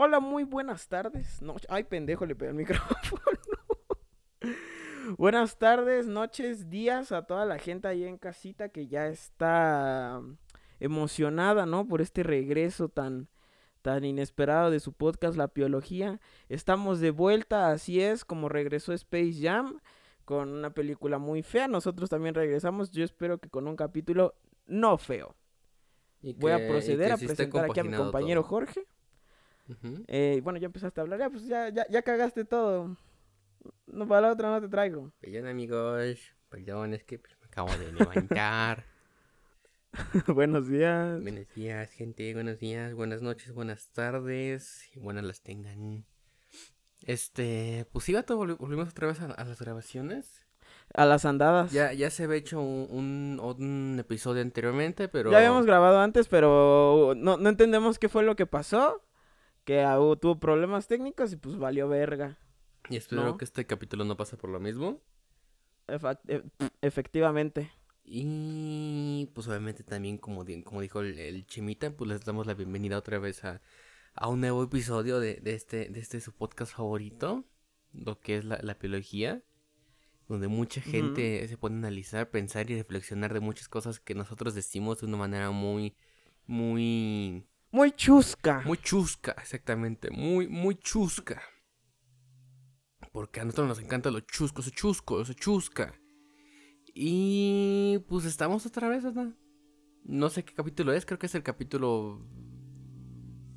Hola, muy buenas tardes. No, ay, pendejo, le pegué el micrófono. buenas tardes, noches, días a toda la gente ahí en casita que ya está emocionada, ¿no? Por este regreso tan tan inesperado de su podcast La Biología. Estamos de vuelta, así es, como regresó Space Jam con una película muy fea. Nosotros también regresamos. Yo espero que con un capítulo no feo. Voy a proceder a presentar aquí a mi compañero Jorge. Eh, bueno, ya empezaste a hablar, ya pues ya, ya, ya cagaste todo. No, para la otra no te traigo. Perdón amigos, perdón, es que pues, me acabo de levantar. buenos días. Buenos días, gente, buenos días, buenas noches, buenas tardes, y buenas las tengan. Este, pues sí, todo volvimos otra vez a, las grabaciones. A las andadas. Ya, ya se había hecho un, un, episodio anteriormente, pero... Ya habíamos grabado antes, pero no, no entendemos qué fue lo que pasó. Que tuvo problemas técnicos y pues valió verga. Y espero que este capítulo no pase por lo mismo. E, efectivamente. Y pues obviamente también, como, como dijo el, Chimita, pues les damos la bienvenida otra vez a, un nuevo episodio de, este, de este su podcast favorito, lo que es la, la biología, donde mucha gente se puede analizar, pensar y reflexionar de muchas cosas que nosotros decimos de una manera muy, muy... Muy chusca. Muy chusca, exactamente, muy, muy chusca. Porque a nosotros nos encanta lo chusco, eso chusco, eso chusca. Y pues estamos otra vez, ¿verdad? No sé qué capítulo es, creo que es el capítulo.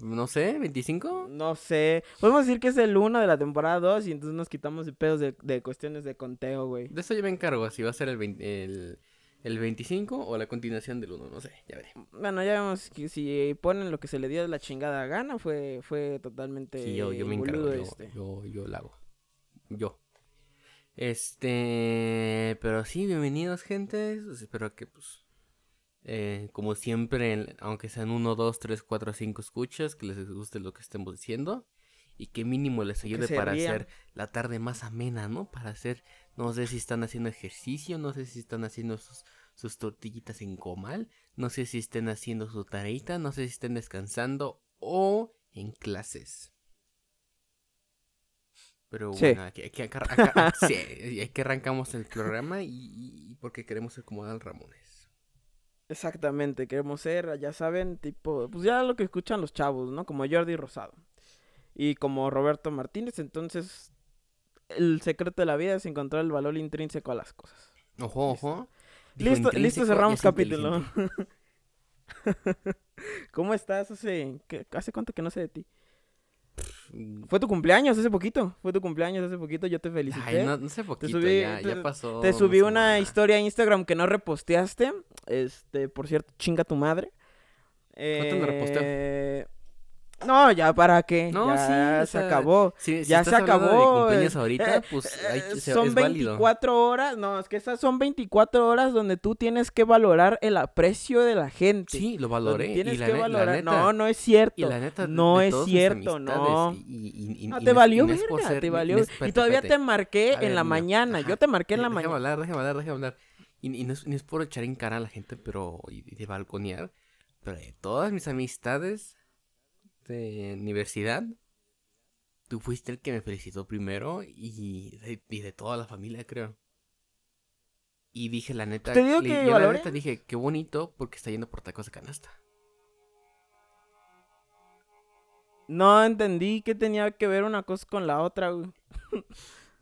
No sé, 25. No sé. Podemos decir que es el 1 de la temporada 2 y entonces nos quitamos de pedos de, cuestiones de conteo, güey. De eso yo me encargo, si va a ser el, el, el 25 o la continuación del 1, no sé, ya veré. Bueno, ya vemos que si ponen lo que se le dio de la chingada gana, fue, fue totalmente. Sí, yo, yo me encargo, yo, este. yo, yo lo hago. Yo. Este, pero sí, bienvenidos gente. Espero que pues, eh, como siempre, aunque sean uno, dos, tres, cuatro, cinco escuchas, que les guste lo que estemos diciendo y que mínimo les ayude para hacer la tarde más amena, ¿no? Para hacer, no sé si están haciendo ejercicio, no sé si están haciendo sus, sus tortillitas en comal, no sé si estén haciendo su tareita, no sé si estén descansando o en clases. Pero bueno, aquí, aquí, que arrancamos el programa y, porque queremos ser como Dan Ramones. Exactamente, queremos ser, ya saben, tipo, pues ya lo que escuchan los chavos, ¿no? Como Jordi Rosado y como Roberto Martínez, entonces el secreto de la vida es encontrar el valor intrínseco a las cosas. Ojo, ojo. Listo, listo, cerramos capítulo. ¿Cómo estás? Hace, ¿Hace cuánto que no sé de ti? Fue tu cumpleaños hace poquito. Fue tu cumpleaños hace poquito. Yo te felicité. Ay, no, no sé poquito. Te subí, ya, pasó. Te subí una historia a Instagram que no reposteaste. Este, por cierto, chinga tu madre. ¿Cuánto me reposteó? No, ya para qué. No, ya se acabó. ya se acabó. De ahorita, eh, pues eh, son 24 horas. No, es que esas son 24 horas donde tú tienes que valorar el aprecio de la gente. Sí, lo valoré. Tienes que valorar. no, no es cierto. la neta, no es cierto, no. no te valió verga, te valió. y todavía te marqué en la mañana. Yo te marqué en la mañana. Déjame hablar, déjame hablar, déjame hablar. Y, no, es, por echar en cara a la gente, pero. y de balconear. Pero de todas mis amistades de universidad, tú fuiste el que me felicitó primero y de, toda la familia, creo. Y dije, la neta, ¿Te digo que yo la neta dije, qué bonito porque está yendo por tacos de canasta. No entendí que tenía que ver una cosa con la otra, güey.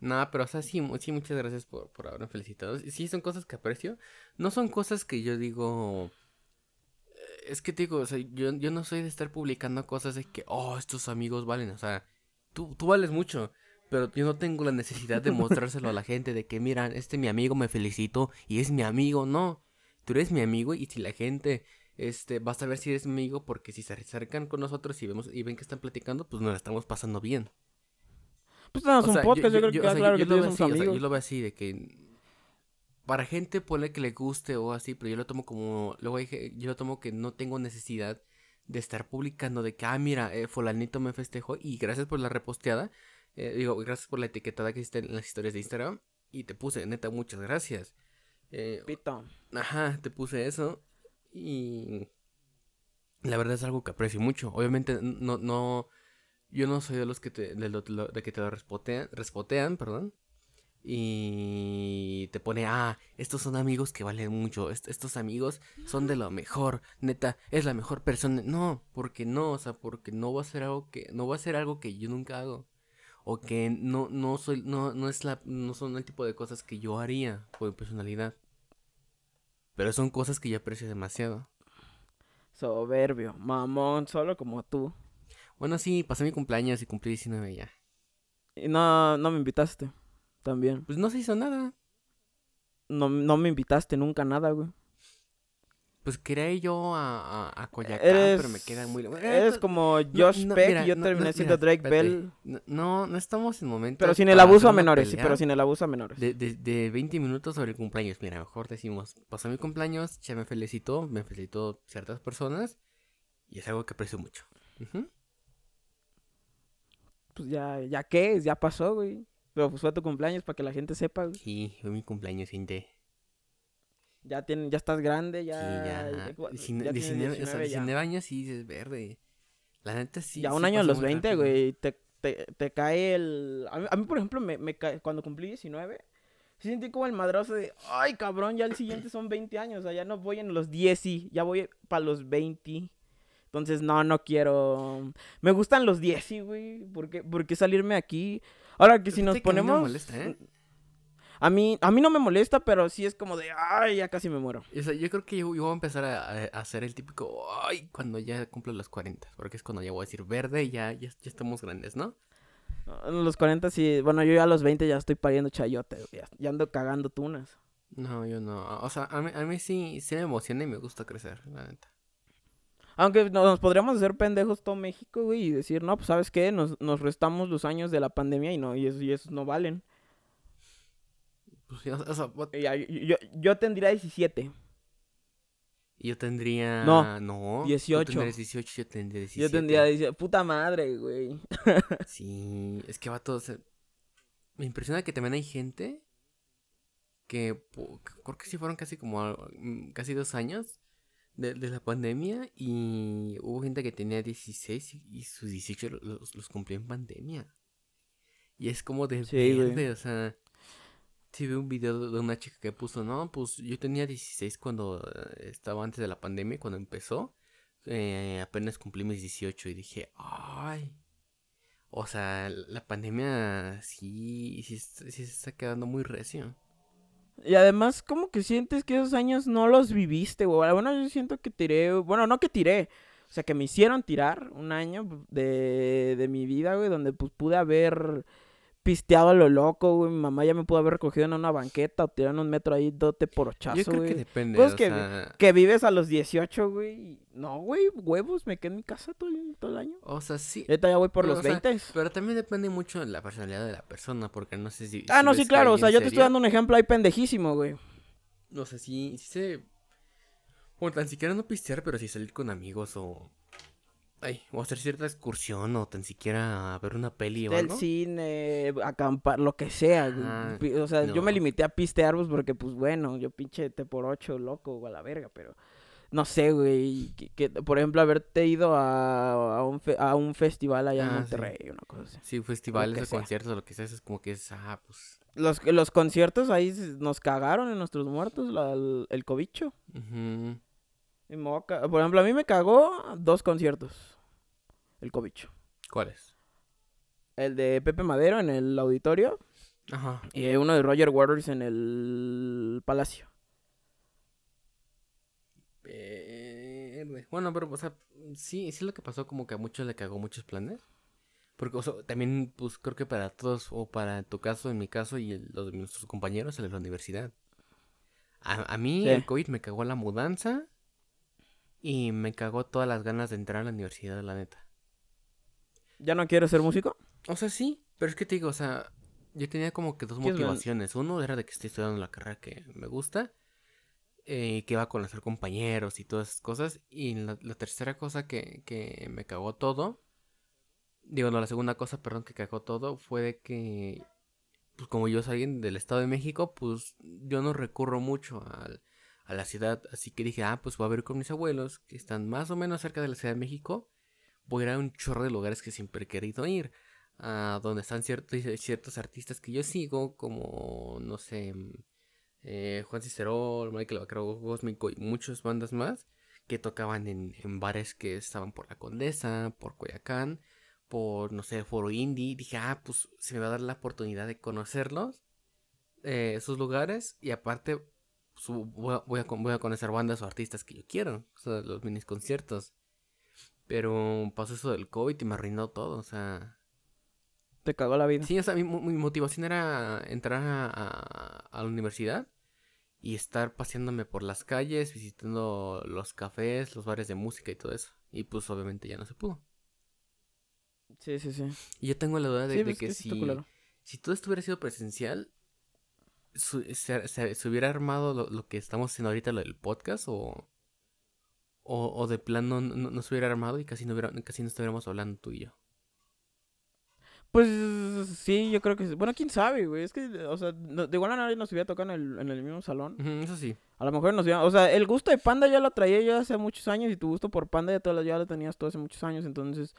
No, pero o sea, sí, sí muchas gracias por, por haberme felicitado. Sí, son cosas que aprecio. No son cosas que yo digo, es que te digo, o sea, yo, yo no soy de estar publicando cosas de que, oh, estos amigos valen, o sea, tú, tú vales mucho, pero yo no tengo la necesidad de mostrárselo a la gente, de que, miran, este mi amigo me felicito y es mi amigo, no, tú eres mi amigo y si la gente, este, va a saber si eres mi amigo porque si se acercan con nosotros y, vemos, y ven que están platicando, pues nos la estamos pasando bien. Pues tenemos un podcast, yo, creo que claro que yo lo veo así, de que para gente puede que le guste o así, pero yo lo tomo como, luego dije, yo lo tomo que no tengo necesidad de estar publicando de que, ah, mira, eh, fulanito me festejó y gracias por la reposteada, eh, digo, gracias por la etiquetada que hiciste en las historias de Instagram y te puse, neta, muchas gracias. Eh, Pito. Ajá, te puse eso y la verdad es algo que aprecio mucho. Obviamente no, no, yo no soy de los que te, de, lo- lo- de que te lo respotean, respotean, perdón. Y te pone, ah, estos son amigos que valen mucho, est- estos amigos son de lo mejor, neta, es la mejor persona. No, porque no, o sea, porque no va a ser algo que, no va a ser algo que yo nunca hago. O que no, no soy, no, no es la, no son el tipo de cosas que yo haría por mi personalidad. Pero son cosas que yo aprecio demasiado. Soberbio, mamón, solo como tú. Bueno, sí, pasé mi cumpleaños y cumplí 19 ya. Y no, no me invitaste. También. Pues no se hizo nada. No, no me invitaste nunca a nada, güey. Pues quería ir yo a, a, a Coyacán, Eres, pero me queda muy... lejos. eres como Josh no, Peck mira, y yo no, terminé siendo mira, Drake. Bell. No, No, estamos en momento Pero sin el abuso a menores, sí, pero sin el abuso a menores. De, de, de 20 minutos sobre el cumpleaños. Mira, mejor decimos, pasó mi cumpleaños, ya me felicitó, me felicitó ciertas personas y es algo que aprecio mucho. Pues ya, ya qué, es? ya pasó, güey. Pero pues fue tu cumpleaños para que la gente sepa, güey. Sí, fue mi cumpleaños, gente. Ya, tienes, ya estás grande, Sí, ya. ya. ya- ya tienes 19, o sea, 19 ya. 19 años sí dices verde. La neta sí. ya un sí año a los muy 20, rápido. güey, te, te, te cae el... A mí, a mí, por ejemplo, me, me cae- cuando cumplí 19, sí sentí como el madrazo de, ay, cabrón, ya el siguiente son 20 años, o sea, ya no voy en los 10 y ya voy para los 20. Entonces, no, no quiero... Me gustan los 10 y, güey, ¿por qué, por qué salirme aquí? Ahora que si nos mí no me ponemos... molesta, ¿eh? A mí, a mí no me molesta, pero sí es como de, ay, ya casi me muero. O sea, yo creo que yo, yo voy a empezar a, a- a hacer el típico, ay, cuando ya cumplo los 40, porque es cuando ya voy a decir verde y ya, ya, ya estamos grandes, ¿no? A los 40 sí, bueno, yo ya a los 20 ya estoy pariendo chayote, ya ando cagando tunas. No, yo no. O sea, a mí, a mí sí, sí me emociona y me gusta crecer, la neta. Aunque no- nos podríamos hacer pendejos todo México, güey, y decir, no, pues, ¿sabes qué? Nos, nos restamos los años de la pandemia y no, y, eso, y esos no valen. Pues, o sea, yo, yo, yo tendría 17. y yo tendría... No, no. 18. Tú tendrías 18, yo tendría 17. Yo tendría 17. Puta madre, güey. Sí, es que va todo... Me impresiona que también hay gente que creo que sí fueron casi como... mm, Casi dos años de, de la pandemia y hubo gente que tenía 16 y, y sus 18 lo- los, los cumplió en pandemia. Y es como de Sí, verde, o sea... Sí vi un video de una chica que puso, no, pues yo tenía 16 cuando eh, estaba antes de la pandemia, cuando empezó. eh, apenas cumplí mis 18 y dije, ay. O sea, la pandemia sí, sí, sí se está quedando muy recio. Y además, como que sientes que esos años no los viviste, güey. Bueno, yo siento que tiré, bueno, no que tiré, o sea, que me hicieron tirar un año de, de mi vida, güey, donde pues pude haber pisteado a lo loco, güey. Mi mamá ya me pudo haber recogido en una banqueta o tirado en un metro ahí, dote por Yo ochazo, creo que güey. depende, Pues o que- sea... Que vives a los 18, güey. No, güey, huevos, me quedé en mi casa todo el, todo el año. O sea, sí. Ahorita ya voy por Pero, los o sea, 20. Pero también depende mucho de la personalidad de la persona, porque no sé si... Ah, si no, sí, que claro. O sea, yo te estoy dando un ejemplo ahí pendejísimo, güey. O sea, sí, sí se... Bueno, tan siquiera no pistear, pero sí salir con amigos o... Ay, o hacer cierta excursión o tan siquiera ver una peli o Del algo. cine, acampar, lo que sea. Ah, O sea, yo me limité a pistear, pues, porque, pues, bueno, yo pinche te por ocho, loco, o a la verga, pero... No sé, güey, que, que, por ejemplo, haberte ido a, a, un, fe- a un festival allá en Ah, sí. Monterrey, una cosa así. Sí, festivales o conciertos o lo que sea, es como que es, ah, pues... Los, los conciertos ahí nos cagaron en nuestros muertos, la- el, el cobicho. ujú. Y me voy a ca- Por ejemplo, a mí me cagó dos conciertos, el cobicho. ¿Cuáles? El de Pepe Madero en el auditorio Ajá. y uno de Roger Waters en el Palacio. Verde. Bueno, pero, o sea, sí, sí es lo que pasó, como que a muchos le cagó muchos planes. Porque, o sea, también, pues, creo que para todos, o para tu caso, en mi caso, y el- los de nuestros compañeros, el de la universidad. A, a mí, Sí. el COVID me cagó la mudanza y me cagó todas las ganas de entrar a la universidad, la neta. ¿Ya no quiero ser músico? O sea, sí, pero es que te digo, o sea, yo tenía como que dos ¿Quieres motivaciones. Uno era de que estoy estudiando la carrera que me gusta, eh, que iba a conocer compañeros y todas esas cosas. Y la, la tercera cosa que, que me cagó todo, digo, no, la segunda cosa, perdón, que cagó todo fue de que, pues como yo soy alguien del Estado de México, pues yo no recurro mucho al- a la ciudad. Así que dije, ah, pues voy a ver con mis abuelos, que están más o menos cerca de la Ciudad de México. voy a ir a un chorro de lugares que siempre he querido ir. A donde están ciertos, ciertos artistas que yo sigo, como, no sé, eh, Juan Cicerol, Michael Bacaro Cósmico y muchas bandas más que tocaban en, en, bares que estaban por la Condesa, por Coyacán, por, no sé, Foro Indie. Dije, ah, pues se me va a dar la oportunidad de conocerlos, eh, esos lugares, y aparte su, voy, a, voy, a, voy, a, conocer bandas o artistas que yo quiero, o sea, los minis conciertos. Pero pasó eso del COVID y me arruinó todo, o sea... Te cagó la vida. Sí, o sea, mi, mi motivación era entrar a, la universidad y estar paseándome por las calles, visitando los cafés, los bares de música y todo eso. Y pues obviamente ya no se pudo. Sí, sí, sí. Y yo tengo la duda de, sí, de que, que si, si todo esto hubiera sido presencial, su, se, se, se, hubiera armado lo, lo, que estamos haciendo ahorita, lo del podcast, o, o, o de plano no, no, no, se hubiera armado y casi no, hubiera, casi no estuviéramos hablando tú y yo. Pues sí, yo creo que sí. Bueno, quién sabe, güey. Es que, o sea, no, de igual manera nos hubiera tocado en el, en el mismo salón. Uh -huh, eso sí. A lo mejor nos hubiera... O sea, el gusto de Panda ya lo traía yo hace muchos años y tu gusto por Panda ya, todo, ya lo tenías todo hace muchos años. Entonces,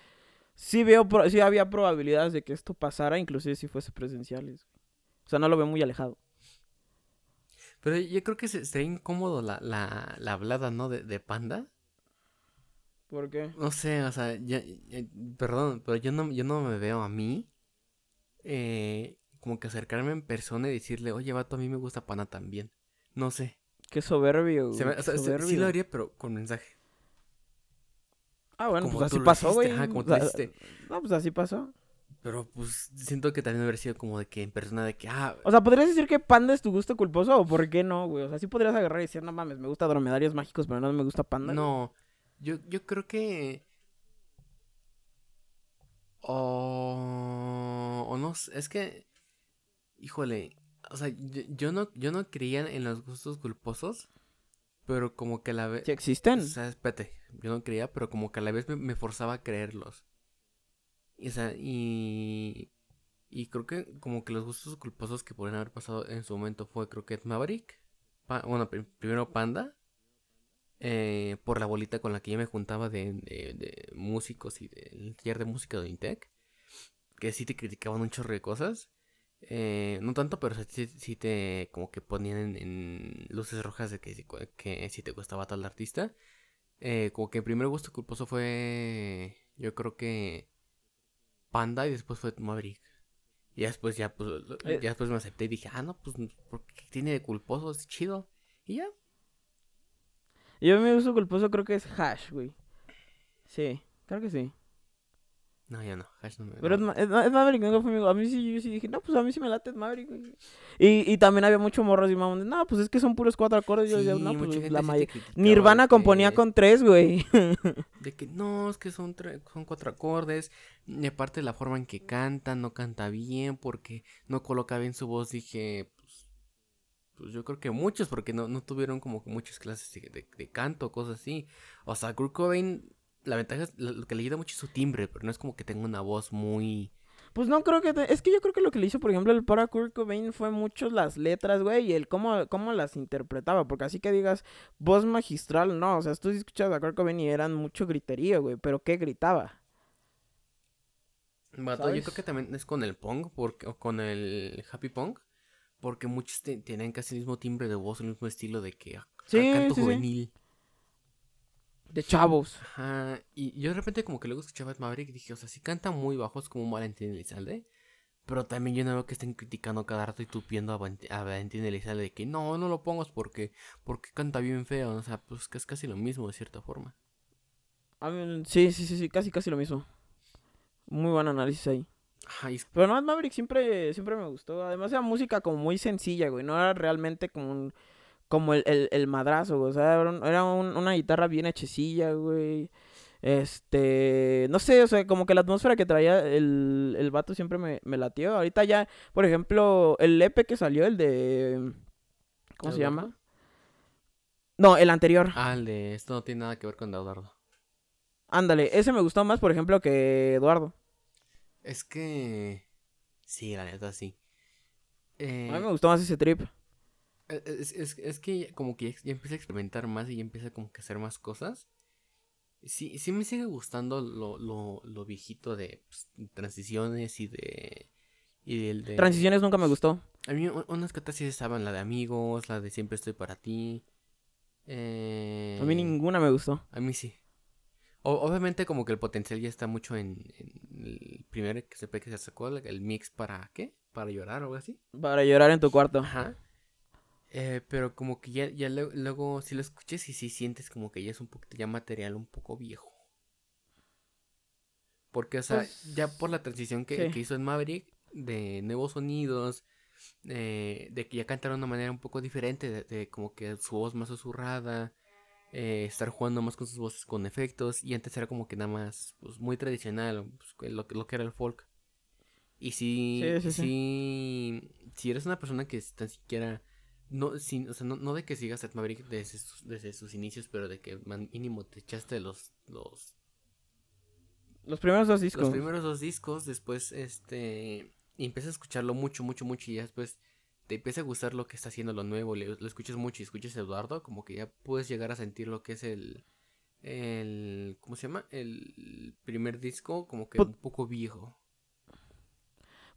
sí veo, sí había probabilidades de que esto pasara, inclusive si fuese presenciales. O sea, no lo veo muy alejado. Pero yo creo que sería incómodo la, la, la hablada, ¿no? De, de Panda. ¿Por qué? No sé, o sea, ya, ya, perdón, pero yo no, yo no me veo a mí eh, como que acercarme en persona y decirle, oye, vato, a mí me gusta Panda también. No sé. Qué soberbio. Se me, o sea, soberbio. Sí lo haría, pero con mensaje. Ah, bueno, como pues así pasó, güey. como tú dijiste. No, pues así pasó. Pero pues siento que también hubiera sido como de que en persona de que, ah. O sea, ¿podrías decir que Panda es tu gusto culposo o por qué no, güey? O sea, sí podrías agarrar y decir, no mames, me gusta dromedarios mágicos, pero no me gusta Panda. No. Yo, yo creo que. O. O no. Es que. Híjole. O sea, yo, yo, no, yo no creía en los gustos culposos. Pero como que a la vez. ¿Sí existen? O sea, espérate. Yo no creía, pero como que a la vez me, me forzaba a creerlos. Y, o sea, y. Y creo que como que los gustos culposos que podrían haber pasado en su momento fue, creo que Maverick. Bueno, pr primero Panda eh, por la bolita con la que yo me juntaba de, de, músicos y del taller de música de Intec, que sí te criticaban un chorro de cosas. Eh, no tanto, pero sí, te como que ponían en, en luces rojas de que, que, si te gustaba tal artista. Eh, como que el primer gusto culposo fue, yo creo que Panda y después fue Maverick. Y después ya, pues, ya después me acepté y dije, ah, no, pues, porque tiene de culposo? Es chido. Y ya, yo mi uso culposo creo que es Hash, güey. Sí, creo que sí. No, ya no, Hash no me Pero no. es, es, Maverick, no fue A mí sí, yo sí dije, no, pues a mí sí me late es Maverick, güey. Y, y también había mucho morros y mamón, no, pues es que son puros cuatro acordes. Sí, yo, no, pues la sí mayoría. Nirvana componía con tres, güey. De que no, es que son, son cuatro acordes. Y aparte la forma en que canta, no canta bien porque no coloca bien su voz. Dije, pues yo creo que muchos, porque no, no tuvieron como muchas clases de, de, de canto, cosas así. O sea, Kurt Cobain, la ventaja es lo que le ayuda mucho es su timbre, pero no es como que tenga una voz muy... Pues no creo que... Te... Es que yo creo que lo que le hizo, por ejemplo, el para Kurt Cobain fue mucho las letras, güey, y el cómo, cómo las interpretaba. Porque así que digas, voz magistral, no. O sea, tú escuchabas a Kurt Cobain y eran mucho griterío, güey. Pero ¿qué gritaba? Bato, yo creo que también es con el punk, porque, o con el happy punk. Porque muchos tienen casi el mismo timbre de voz, el mismo estilo de que sí, canto sí, juvenil. Sí. De chavos. Ajá. Y yo de repente como que luego escuchaba a Maverick y dije, o sea, sí canta muy bajos como un Valentín Elizalde. Pero también yo no veo que estén criticando cada rato y tupiendo a, Valentín Elizalde de que no, no lo pongas porque, porque canta bien feo. O sea, pues que es casi lo mismo de cierta forma. Sí, sí, sí, sí, casi, casi lo mismo. Muy buen análisis ahí. Ay, Pero no, Maverick siempre, siempre me gustó. Además era música como muy sencilla, güey. No era realmente como un, como el, el, el madrazo, güey. O sea, era, un, una guitarra bien hechecilla, güey. Este, no sé, o sea, como que la atmósfera que traía el, el vato siempre me, me latió. Ahorita ya, por ejemplo, el EP que salió, el de... ¿Cómo ¿El se llama? No, el anterior. Ah, el de esto no tiene nada que ver con Eduardo. Ándale, ese me gustó más, por ejemplo, que Eduardo. Es que... Sí, la neta, sí. Eh, A mí me gustó más ese trip. Es, es, es que como que ya empecé a experimentar más y ya empieza como que a hacer más cosas. Sí, sí me sigue gustando lo, lo, lo viejito de pues, transiciones y de... Y el de... Transiciones nunca me gustó. A mí unas que sí estaban, la de amigos, la de siempre estoy para ti. Eh... A mí ninguna me gustó. A mí sí. obviamente como que el potencial ya está mucho en, el primer que se que se sacó, el mix para ¿qué? Para llorar o algo así. Para llorar en tu cuarto. Ajá. Eh, pero como que ya, ya luego, si lo escuches y si sientes como que ya es un poquito ya material un poco viejo. Porque, o sea, pues, ya por la transición que, hizo en Maverick, de nuevos sonidos, eh, de que ya cantaron de una manera un poco diferente, de, como que su voz más susurrada, eh, estar jugando más con sus voces con efectos, y antes era como que nada más pues, muy tradicional, pues, lo, lo que era el folk. Y si, si, si eres una persona que tan siquiera no, sin, o sea, no, no de que sigas a Maverick desde sus, desde sus inicios, pero de que mínimo te echaste los, los... Los primeros dos discos. Los primeros dos discos, después, este... Y empiezas a escucharlo mucho, mucho, mucho y ya después te empieza a gustar lo que está haciendo lo nuevo, lo escuchas mucho y escuchas a Eduardo, como que ya puedes llegar a sentir lo que es el... El... ¿Cómo se llama? El primer disco, como que un poco viejo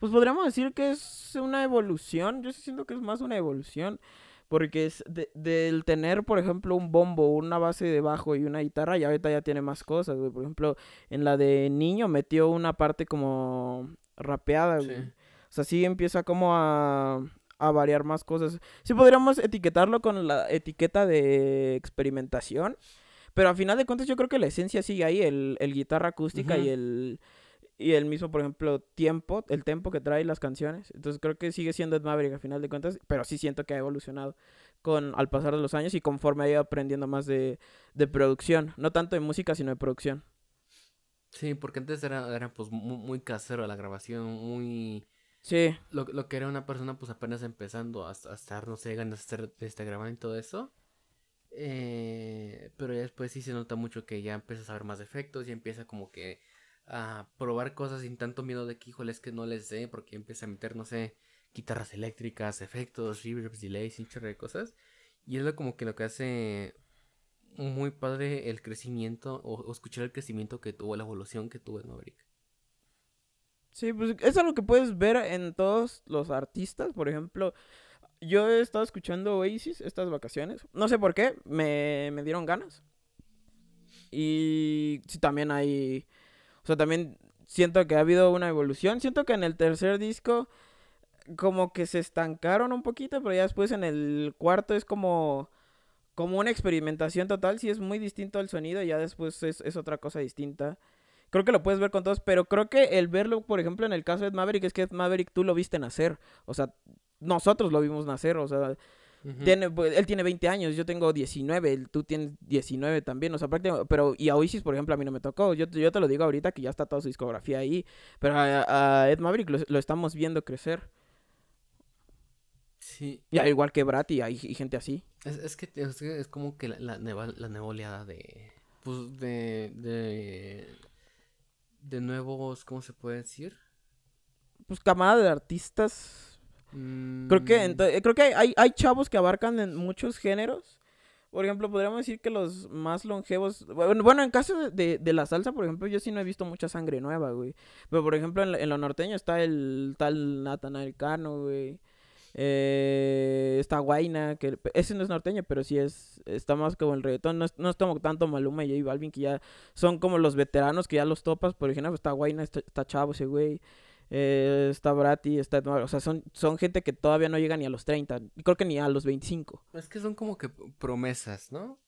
pues podríamos decir que es una evolución. Yo siento que es más una evolución. Porque es del tener, por ejemplo, un bombo, una base de bajo y una guitarra, y ahorita ya tiene más cosas, güey. Por ejemplo, en la de niño metió una parte como rapeada, güey. O sea, sí empieza como a, a variar más cosas. Sí podríamos etiquetarlo con la etiqueta de experimentación. Pero a final de cuentas yo creo que la esencia sigue ahí, el, el guitarra acústica y el y el mismo, por ejemplo, tiempo, el tempo que trae las canciones. Entonces creo que sigue siendo Ed Maverick a final de cuentas, pero sí siento que ha evolucionado con al pasar de los años y conforme ha ido aprendiendo más de, producción, no tanto de música, sino de producción. Sí, porque antes era, era pues muy, casero la grabación, muy... Sí. Lo, lo que era una persona pues apenas empezando a, estar, no sé, ganas de estar este, grabando y todo eso. Eh, pero ya después sí se nota mucho que ya empieza a ver más efectos, ya empieza como que a probar cosas sin tanto miedo de que, híjole, es que no les sé, porque empieza a meter, no sé, guitarras eléctricas, efectos, reverbs, delays, un chorro de cosas. Y es lo como que lo que hace muy padre el crecimiento, o, escuchar el crecimiento que tuvo, la evolución que tuvo en Maverick. Sí, pues es lo que puedes ver en todos los artistas. Por ejemplo, yo he estado escuchando Oasis estas vacaciones. No sé por qué, me, me dieron ganas. Y sí, también hay o sea, también siento que ha habido una evolución. Siento que en el tercer disco como que se estancaron un poquito, pero ya después en el cuarto es como como una experimentación total, sí es muy distinto al sonido y ya después es, es, otra cosa distinta. Creo que lo puedes ver con todos, pero creo que el verlo, por ejemplo, en el caso de Maverick, es que Maverick tú lo viste nacer. O sea, nosotros lo vimos nacer, o sea, tiene, pues, él tiene 20 años, yo tengo 19, tú tienes 19 también, o sea, prácticamente, pero y a Oasis, por ejemplo, a mí no me tocó, yo, yo te lo digo ahorita que ya está toda su discografía ahí, pero a, Ed Maverick lo, estamos viendo crecer. Sí. Y al igual que Brat y hay gente así. Es, es, que, es, como que la, la, nueva, la nueva oleada de, pues, de, de, de nuevos, ¿cómo se puede decir? Pues camada de artistas Creo que, mm. creo que hay, hay chavos que abarcan en muchos géneros. Por ejemplo, podríamos decir que los más longevos. Bueno, en caso de, de, la salsa, por ejemplo, yo sí no he visto mucha sangre nueva, güey. Pero por ejemplo, en, lo norteño está el tal Natanael Cano, güey. Eh, está Guaina, que ese no es norteño, pero sí es. Está más como el reggaetón. No es, no es como tanto Maluma y J Balvin, que ya son como los veteranos que ya los topas. Por ejemplo, está Guaina, está chavo ese güey. Eh, está Brati, está O sea, son, son gente que todavía no llega ni a los 30. Y creo que ni a los 25. Es que son como que promesas, ¿no?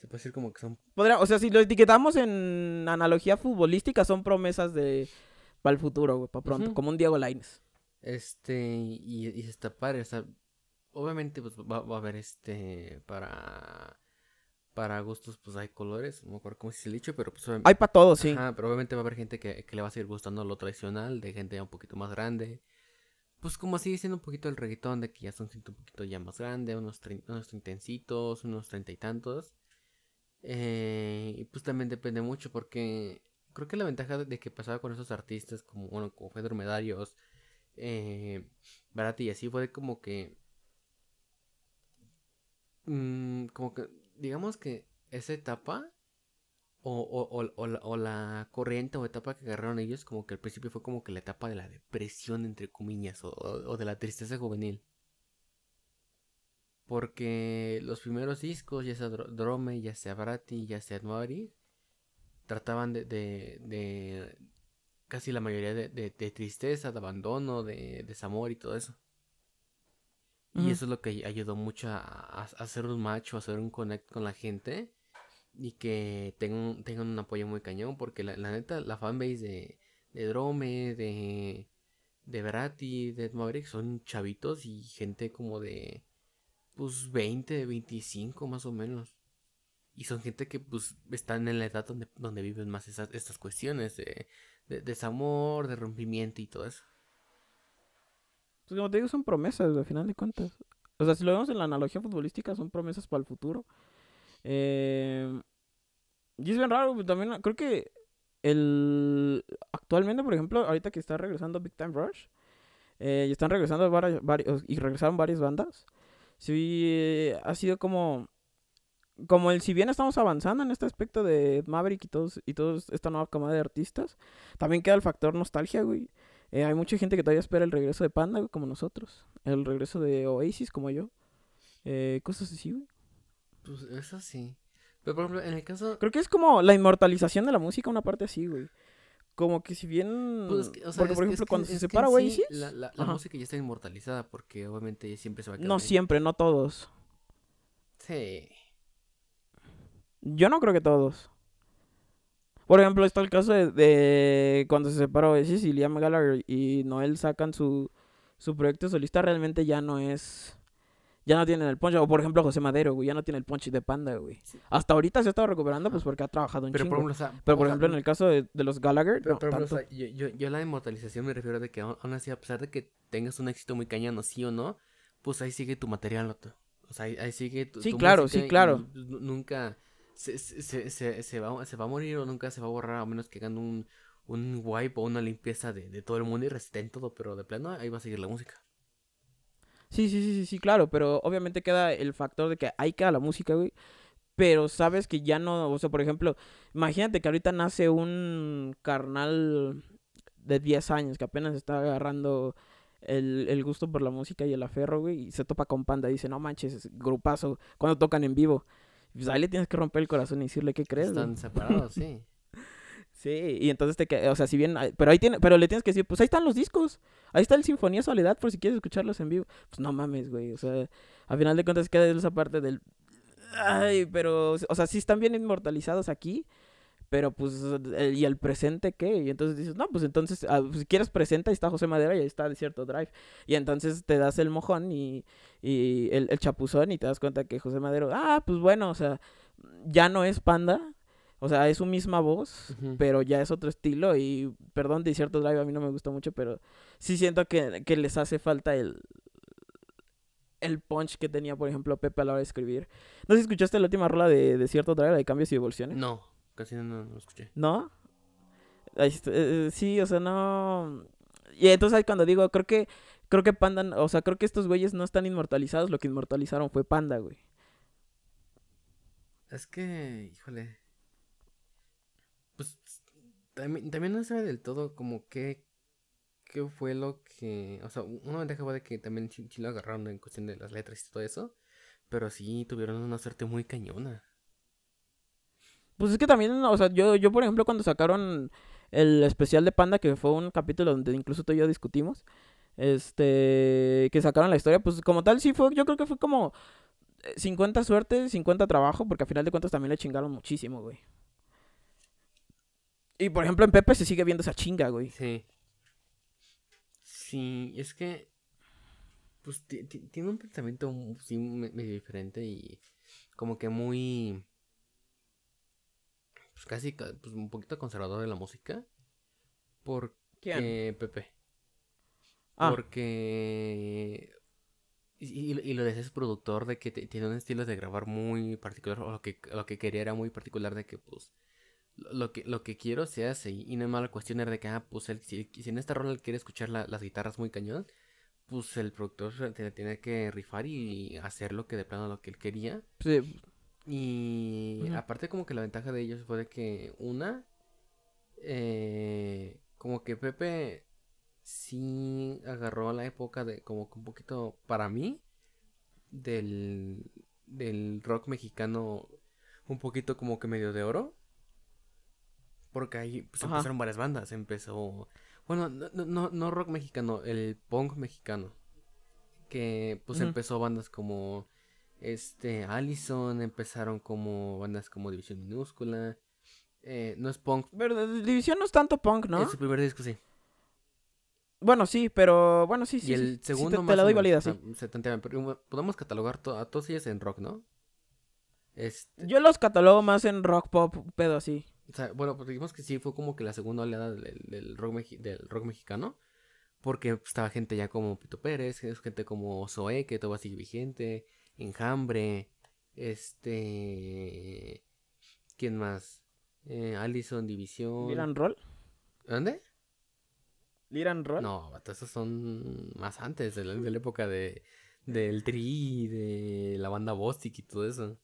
Se puede decir como que son. o sea, si lo etiquetamos en analogía futbolística, son promesas de. Para el futuro, güey, para pronto. Como un Diego Lainez. Este. Y, y está padre, o sea. Obviamente, pues va, va a haber este. Para para gustos pues hay colores, no me acuerdo cómo se el dicho, pero pues Hay para todos, sí. pero obviamente va a haber gente que, le va a seguir gustando lo tradicional, de gente ya un poquito más grande. Pues como sigue siendo un poquito el reggaetón, de que ya son gente un poquito ya más grande, unos, unos intensitos, unos treinta y tantos. Eh, y pues también depende mucho porque creo que la ventaja de que pasaba con esos artistas como, bueno, como fue Dromedarios, eh, Barati y así fue como que... Mmm, como que digamos que esa etapa o, o, o, la, o la corriente o etapa que agarraron ellos, como que al principio fue como que la etapa de la depresión, entre comillas, o, o de la tristeza juvenil. Porque los primeros discos, ya sea Drome, ya sea Brati, ya sea Noari, trataban de, de, de, casi la mayoría de, de, tristeza, de abandono, de desamor y todo eso. Y eso es lo que ayudó mucho a, hacer un macho, a hacer un connect con la gente y que tengan, tengan un apoyo muy cañón. Porque la, neta, la fanbase de, de Drome, de, de Brati, de Maverick son chavitos y gente como de pues 20, 25 más o menos. Y son gente que pues están en la edad donde, donde viven más esas, estas cuestiones de, desamor, de rompimiento y todo eso. Pues como te digo, son promesas, al final de cuentas. O sea, si lo vemos en la analogía futbolística, son promesas para el futuro. Eh, y es bien raro, también creo que el actualmente, por ejemplo, ahorita que está regresando Big Time Rush, eh, y están regresando varios, y regresaron varias bandas, sí ha sido como como el si bien estamos avanzando en este aspecto de Maverick y todos y todos esta nueva camada de artistas, también queda el factor nostalgia, güey. Eh, hay mucha gente que todavía espera el regreso de Panda, como nosotros. El regreso de Oasis, como yo. Eh, cosas así, güey. Pues eso sí. Pero por ejemplo, en el caso... Creo que es como la inmortalización de la música, una parte así, güey como que si bien. Pues, porque, por ejemplo, cuando se separa Oasis. la, la, música ya está inmortalizada porque obviamente siempre se va a quedar. No siempre, no todos. Sí. Yo no creo que todos. Por ejemplo, está el caso de, cuando se separa Oasis y Liam Gallagher y Noel sacan su, su proyecto solista, realmente ya no es ya no tienen el punch. O por ejemplo, José Madero, güey, ya no tiene el punch de panda, güey. Hasta ahorita se ha estado recuperando, pues porque ha trabajado un pero chingo. Por pero por ejemplo, en el caso de, los Gallagher, pero, yo, yo, yo, la inmortalización me refiero a que aún así, a pesar de que tengas un éxito muy cañano, sí o no, pues ahí sigue tu material, O sea, ahí, sigue tu, Sí, claro, sí, claro. nunca se, se, se, se, va, se va a morir o nunca se va a borrar, a menos que hagan un, un wipe o una limpieza de, todo el mundo y reseten todo, pero de plano ahí va a seguir la música. Sí, sí, sí, sí, claro, pero obviamente queda el factor de que ahí queda la música, güey. Pero sabes que ya no, o sea, por ejemplo, imagínate que ahorita nace un carnal de 10 años que apenas está agarrando el, gusto por la música y el aferro, güey, y se topa con Panda y dice, no manches, es grupazo, cuando tocan en vivo. Pues ahí le tienes que romper el corazón y decirle qué crees. Están separados, sí. Sí, y entonces te o sea, si bien, pero ahí tiene, pero le tienes que decir, pues ahí están los discos, ahí está el Sinfonía Soledad por si quieres escucharlos en vivo. Pues no mames, güey, o sea, al final de cuentas queda esa parte del, ay, pero, o sea, sí están bien inmortalizados aquí, pero pues, ¿y el presente qué? Y entonces dices, no, pues entonces, ah, pues, si quieres presente, ahí está José Madera y ahí está Desierto Drive. Y entonces te das el mojón y, y el, el chapuzón y te das cuenta que José Madero, ah, pues bueno, o sea, ya no es panda, o sea, es su misma voz, pero ya es otro estilo. Y perdón, de cierto drive a mí no me gusta mucho, pero sí siento que, les hace falta el, el punch que tenía, por ejemplo, Pepe a la hora de escribir. No sé si escuchaste la última rola de, de cierto drive, de cambios y evoluciones. No, casi no, lo escuché. ¿No? Eh, eh, sí, o sea, no. Y entonces ahí cuando digo, creo que, creo que Panda, o sea, creo que estos güeyes no están inmortalizados, lo que inmortalizaron fue Panda, güey. Es que, híjole, también, también no sabe del todo como qué, qué fue lo que... O sea, una ventaja fue de que también sí, lo agarraron en cuestión de las letras y todo eso. Pero sí tuvieron una suerte muy cañona. Pues es que también, o sea, yo, yo por ejemplo cuando sacaron el especial de Panda, que fue un capítulo donde incluso tú y yo discutimos, este, que sacaron la historia, pues como tal sí fue, yo creo que fue como 50 eh, suerte, 50 trabajo, porque a final de cuentas también le chingaron muchísimo, güey. Y por ejemplo en Pepe se sigue viendo esa chinga, güey. Sí. Sí, es que. Pues tiene un pensamiento sí, medio diferente y como que muy. Pues casi pues, un poquito conservador de la música. Porque. ¿Quién? Pepe. Ah. Porque. Y, y, lo de ese productor de que tiene un estilo de grabar muy particular, o lo que, lo que quería era muy particular de que, pues, lo que, lo que quiero se hace. Y no es mala cuestión de que, ah, pues si, en esta rola él quiere escuchar las guitarras muy cañón, pues el productor tiene que rifar y hacer lo que de plano lo que él quería. Sí. Y aparte como que la ventaja de ellos fue de que una, eh, como que Pepe sí agarró la época de como que un poquito para mí del, del rock mexicano un poquito como que medio de oro. Porque ahí pues, empezaron varias bandas. Empezó. Bueno, no, no, no rock mexicano, el punk mexicano. Que pues empezó bandas como. Este, Allison, empezaron como bandas como División Minúscula. Eh, no es punk. Pero División no es tanto punk, ¿no? Es su primer disco, sí. Bueno, sí, pero bueno, sí, sí. Y el segundo te, la doy válida, sí. podemos catalogar a todos ellos en rock, ¿no? Este... Yo los catalogo más en rock pop, pedo así. O sea, bueno, pues digamos que sí fue como que la segunda oleada del, rock, del rock mexicano. Porque estaba gente ya como Pito Pérez, gente como Zoe, que todavía sigue vigente, Enjambre, este... ¿Quién más? Eh, Allison, División. ¿Liran Roll? ¿Dónde? ¿Liran Roll? No, esos son más antes, de la, época de, del Tri, de la banda Bostic y todo eso.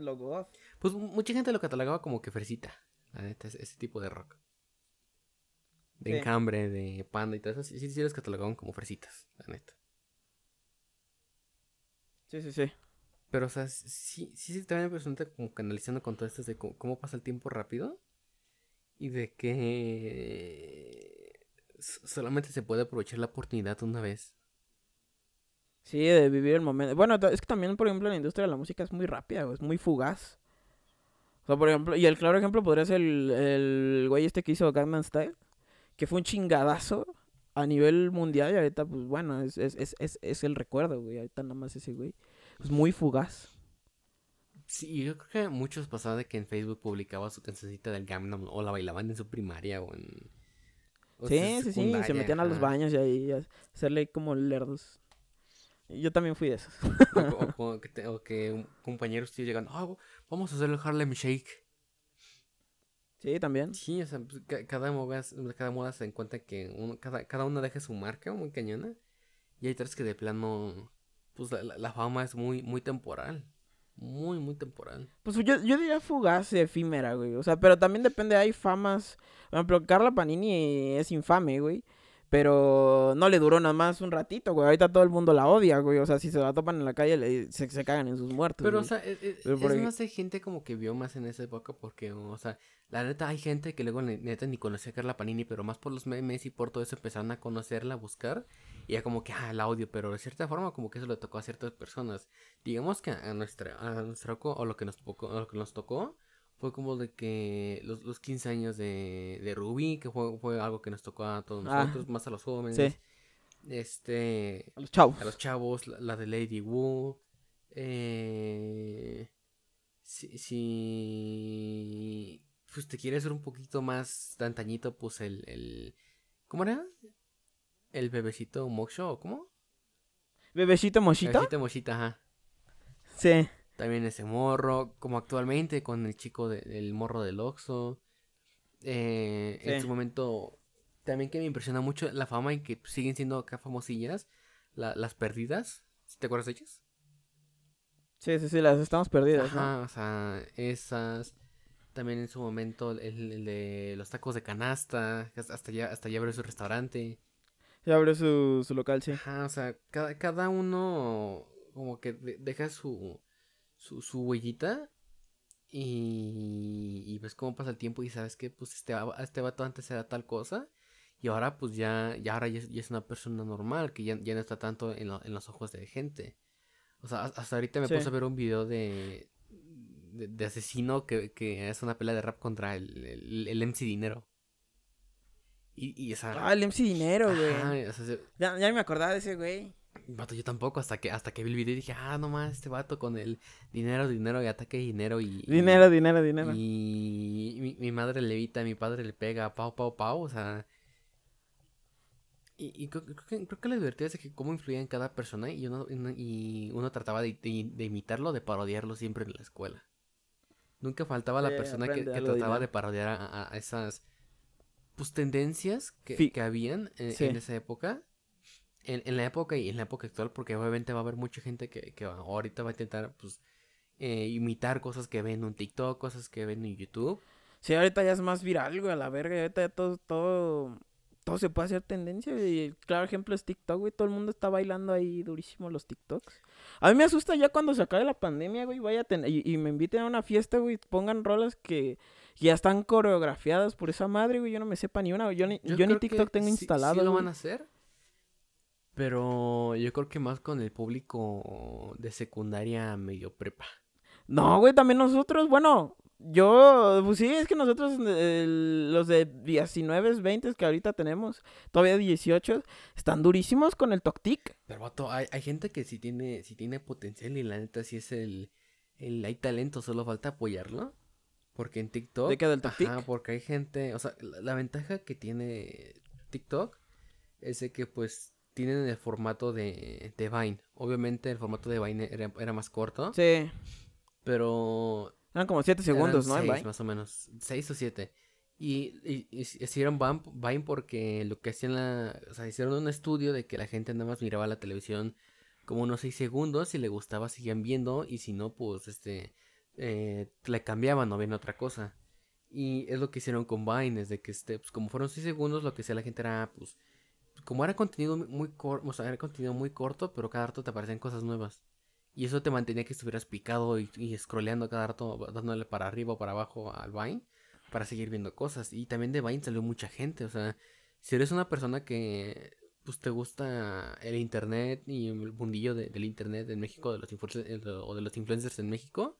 Logo. Pues mucha gente lo catalogaba como que fresita. La neta, ese, tipo de rock. De encambre, de panda y todo eso. Sí, sí, sí los catalogaban como fresitas, la neta. Sí, sí, sí. Pero, o sea, sí, sí, sí, también me como que analizando con todo esto de cómo, pasa el tiempo rápido. Y de que solamente se puede aprovechar la oportunidad una vez. Sí, de vivir el momento. Bueno, es que también, por ejemplo, la industria de la música es muy rápida, es muy fugaz. O sea, por ejemplo, y el claro ejemplo podría ser el, el güey este que hizo Gangnam Style, que fue un chingadazo a nivel mundial y ahorita, pues bueno, es, es, es, es el recuerdo, güey. Ahorita nada más ese güey. Es muy fugaz. Sí, yo creo que muchos pasaban de que en Facebook publicaba su cancioncita del Gangnam o la bailaban en su primaria o en... sí, sí, sí, se metían a los baños y ahí a hacerle como lerdos. Yo también fui de esos. o, que, un compañero estuvo llegando, ah, vamos a hacer el Harlem Shake. Sí, también. Sí, o sea, pues, cada, moda, cada moda se encuentra que cada, cada una deja su marca muy cañona. Y hay tres que de plano, pues la, fama es muy, muy temporal. Muy, muy temporal. Pues yo, yo diría fugaz, efímera, güey. O sea, pero también depende, hay famas. Por ejemplo, Carla Panini es infame, güey. Pero no le duró nada más un ratito, güey. Ahorita todo el mundo la odia, güey. O sea, si se la topan en la calle, le, se, se cagan en sus muertos. Pero, o sea, es, es, más de gente como que vio más en esa época porque, o sea, la neta hay gente que luego neta ni conocía a Carla Panini, pero más por los memes y por todo eso empezaron a conocerla, a buscar. Y ya como que, ah, el audio, pero de cierta forma como que eso le tocó a ciertas personas. Digamos que a nuestra, a nuestra, o lo que nos tocó, lo que nos tocó fue como de que los, los 15 años de, de Ruby, que fue, fue algo que nos tocó a todos ah, nosotros, más a los jóvenes. Este. A los chavos. A los chavos, la, de Lady Wu. Eh, si, si. Pues te quieres ser un poquito más tantañito, pues el. el ¿Cómo era? ¿El bebecito Moxo o cómo? ¿Bebecito Mochito? Bebecito Mochita, ajá. Sí. También ese morro, como actualmente con el chico del morro del Oxxo. Eh, En su momento, también que me impresiona mucho la fama y que siguen siendo acá famosillas, las perdidas. ¿Te acuerdas de ellas? Sí, sí, sí, las estamos perdidas. Ajá, o sea, esas. También en su momento el, de los tacos de canasta, hasta ya, hasta ya abrió su restaurante. Ya abrió su, su local, sí. Ajá, o sea, cada, cada uno como que deja su, su, su huellita y, y ves cómo pasa el tiempo y sabes que pues este, este vato antes era tal cosa y ahora pues ya, ya ahora ya es, una persona normal que ya, ya no está tanto en, en, los ojos de gente. O sea, hasta ahorita me puse a ver un video de, de, asesino que, que, es una pelea de rap contra el, el, MC Dinero. Y, y esa... Ah, el MC Dinero, güey. ya, ya me acordaba de ese güey. Vato, yo tampoco, hasta que, hasta que vi el video y dije, ah, no más, este vato con el dinero, dinero y ataque dinero y... Dinero, dinero, dinero. Y mi, mi, madre levita, mi padre le pega, pau, pau, pau, o sea... Y, creo, que, creo, que, lo divertido es que cómo influía en cada persona y uno, y uno trataba de, de, imitarlo, de parodiarlo siempre en la escuela. Nunca faltaba la persona que, que trataba de parodiar a, a, esas, pues, tendencias que, que habían en, en esa época en, en, la época y en la época actual, porque obviamente va a haber mucha gente que, que ahorita va a intentar, pues, eh, imitar cosas que ven en TikTok, cosas que ven en YouTube. Sí, ahorita ya es más viral, güey, a la verga. Ahorita ya todo, todo, todo se puede hacer tendencia. Y el claro ejemplo es TikTok, güey. Todo el mundo está bailando ahí durísimo los TikToks. A mí me asusta ya cuando se acabe la pandemia, güey. Vaya a tener, y, y me inviten a una fiesta, güey. Pongan rolas que ya están coreografiadas por esa madre, güey. Yo no me sepa ni una, güey. Yo ni, yo ni TikTok tengo sí- instalado. Sí lo güey. van a hacer. Pero yo creo que más con el público de secundaria medio prepa. No, güey, también nosotros, bueno, yo, pues sí, es que nosotros, los de 19, 20 que ahorita tenemos, todavía 18, están durísimos con el TokTik. Pero vato, hay, hay gente que sí tiene, sí tiene potencial y la neta sí es el, el hay talento, solo falta apoyarlo. Porque en TikTok. ¿De qué, del TikTok? Ajá, porque hay gente. O sea, la, la ventaja que tiene TikTok es de que pues tienen el formato de, de Vine. Obviamente el formato de Vine era, era más corto. Sí, Pero eran como 7 segundos, ¿no? Seis, Vine. más o menos. Seis o siete. Y, y, y hicieron Vine, porque lo que hacían la... O sea, hicieron un estudio de que la gente nada más miraba la televisión como unos seis segundos. Si le gustaba seguían viendo y si no, pues este... eh, le cambiaban o ven otra cosa. Y es lo que hicieron con Vine, es de que este, pues, como fueron seis segundos, lo que hacía la gente era, pues, como era contenido muy corto, o sea, era contenido muy corto, pero cada rato te aparecían cosas nuevas. Y eso te mantenía que estuvieras picado y, y scrolleando cada rato, dándole para arriba o para abajo al Vine para seguir viendo cosas. Y también de Vine salió mucha gente. O sea, si eres una persona que pues te gusta el internet y el mundillo de- del internet en México de los influencers, eh, o de los influencers en México,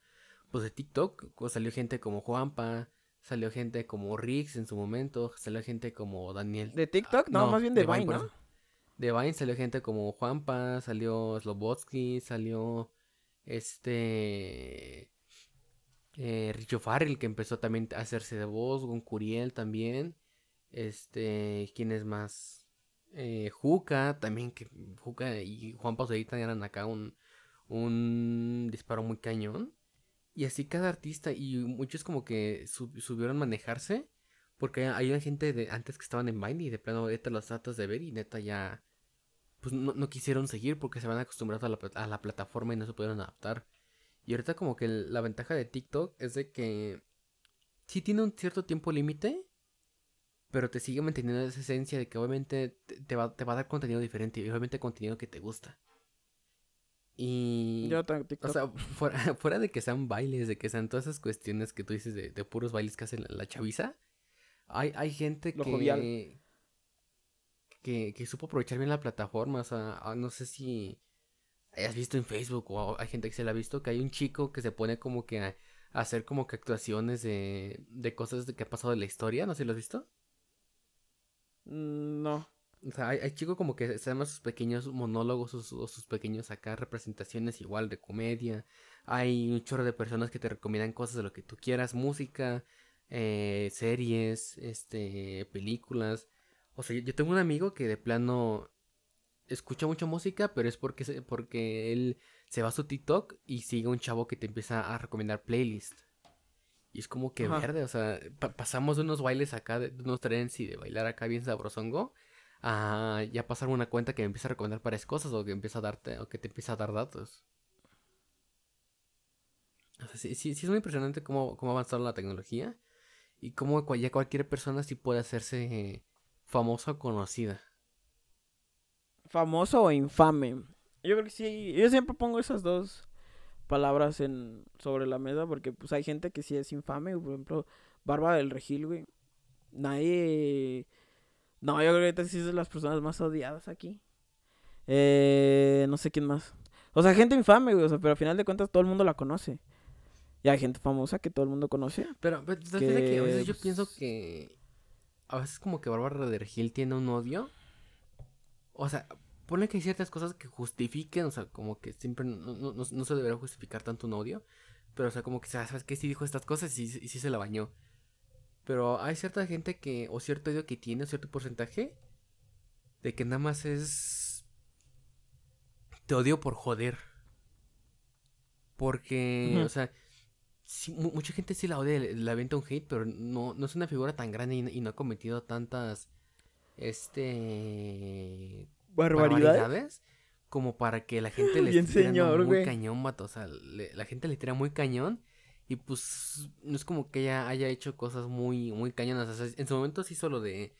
pues de TikTok pues, salió gente como Juanpa, salió gente como Rix en su momento, salió gente como Daniel. ¿De TikTok? No, más bien de Vine, por ¿no? De Vine salió gente como Juanpa, salió Slobotsky, salió este eh, Richo Farrell que empezó también a hacerse de voz, con Curiel también. Este, ¿quién es más? Eh, Juca también, que Juca y Juan Pauserita eran acá un, un disparo muy cañón. Y así cada artista y muchos como que sub- subieron a manejarse. Porque hay gente de antes que estaban en Vine y de plano ahorita los tratas de ver y neta ya pues no, no quisieron seguir porque se van acostumbrados a la, a la plataforma y no se pudieron adaptar. Y ahorita como que la ventaja de TikTok es de que sí tiene un cierto tiempo límite, pero te sigue manteniendo esa esencia de que obviamente te, te va, te va a dar contenido diferente y obviamente contenido que te gusta. Y... Yo tengo TikTok. O sea, fuera, fuera de que sean bailes, de que sean todas esas cuestiones que tú dices de, de puros bailes que hace la, la chaviza, hay, hay gente Lo que, jovial. que, que supo aprovechar bien la plataforma. O sea, ah, no sé si hayas visto en Facebook o hay gente que se la ha visto, que hay un chico que se pone como que a, a hacer como que actuaciones de, de cosas de que ha pasado en la historia. No sé si lo has visto. Mm, No. O sea, hay, hay chicos como que se llaman sus pequeños monólogos o sus, o sus pequeños acá representaciones igual de comedia. Hay un chorro de personas que te recomiendan cosas de lo que tú quieras, música, eh, series, este, películas. O sea, yo, yo tengo un amigo que de plano escucha mucha música, pero es porque, se- porque él se va a su TikTok y sigue a un chavo que te empieza a recomendar playlist. Y es como que Ajá. verde, o sea, pa- pasamos de unos bailes acá, de, de unos trends y de bailar acá bien sabrosongo, a ya pasar una cuenta que me empieza a recomendar varias cosas o que empieza a darte, o que te empieza a dar datos. O sí, sí, sí es muy impresionante cómo, cómo ha avanzado la tecnología y cómo ya cualquier persona sí puede hacerse famosa o conocida. Famoso o infame. Yo creo que sí. Yo siempre pongo esas dos palabras en sobre la mesa porque pues hay gente que sí es infame. Por ejemplo, Bárbara del Regil, güey. Nadie... No, yo creo que ahorita sí es de las personas más odiadas aquí. Eh, no sé quién más. O sea, gente infame, güey. O sea, pero al final de cuentas todo el mundo la conoce. Y hay gente famosa que todo el mundo conoce. Pero, pero ¿te das cuenta que a veces yo pues, pienso que a veces como que Bárbara de Regil tiene un odio. O sea, pone que hay ciertas cosas que justifiquen, o sea, como que siempre no, no, no- no se debería justificar tanto un odio. Pero, o sea, como que, ¿sabes qué? Sí dijo estas cosas y, y sí se la bañó. Pero hay cierta gente que, o cierto odio que tiene, o cierto porcentaje, de que nada más es... Te odio por joder. Porque, o sea, sí, mucha gente sí la odia, le avienta un hate, pero no, no es una figura tan grande y, no- y no ha cometido tantas, este... Barbaridades. barbaridades como para que la gente le señor, muy cañón, vato. O sea, le- la gente le tira muy cañón. Y pues no es como que ella haya hecho cosas muy, muy cañonas. O sea, en su momento se hizo lo de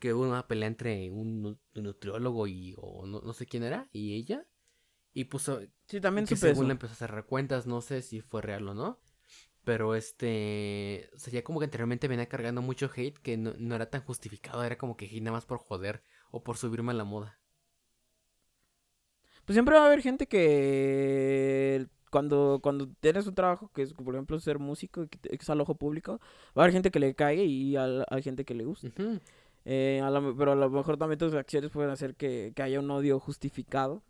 que hubo una pelea entre un, nu- un nutriólogo y o no, no sé quién era y ella. Y pues Sí, también que según eso. le empezó a cerrar cuentas, no sé si fue real o no. Pero este, o sea, ya como que anteriormente venía cargando mucho hate que no, no era tan justificado, era como que hate nada más por joder o por subirme a la moda. Pues siempre va a haber gente que cuando, cuando tienes un trabajo que es, por ejemplo, ser músico, que, es al ojo público, va a haber gente que le cae y al- hay gente que le gusta. Ujú. Eh, a lo- pero a lo mejor también tus acciones pueden hacer que, que haya un odio justificado.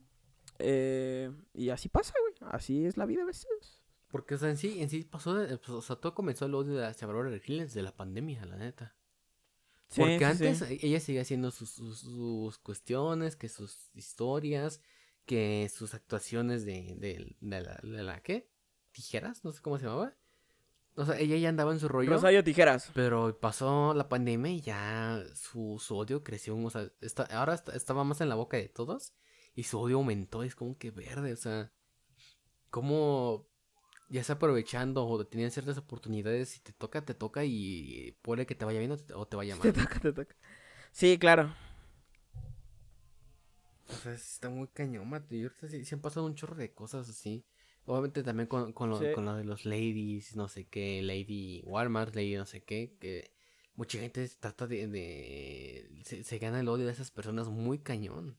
Eh, y así pasa, güey. Así es la vida a veces. Porque, o sea, en sí, en sí pasó, de- pues, o sea, todo comenzó el odio hacia Bárbara Regil desde la pandemia, la neta. Sí, Porque sí, antes sí. ella seguía haciendo sus, sus, sus cuestiones, que sus historias, que sus actuaciones de, de, de la, de la, ¿qué? Tijeras, no sé cómo se llamaba. O sea, ella ya andaba en su rollo. Rosario Tijeras. Pero pasó la pandemia y ya su, su odio creció. O sea, está, ahora está- estaba más en la boca de todos. Y su odio aumentó. Es como que verde. O sea, como ya está aprovechando o teniendo ciertas oportunidades. Si te toca, te toca. Y puede que te vaya bien o te, o te vaya Te mal. toca, te toca. Sí, claro. O sea, está muy cañón, mato. Y ahorita sí, sí han pasado un chorro de cosas así. Obviamente también con, con, lo, Sí. con lo de los ladies, no sé qué, Lady Walmart, Lady no sé qué, que mucha gente trata de... de se, se gana el odio de esas personas muy cañón.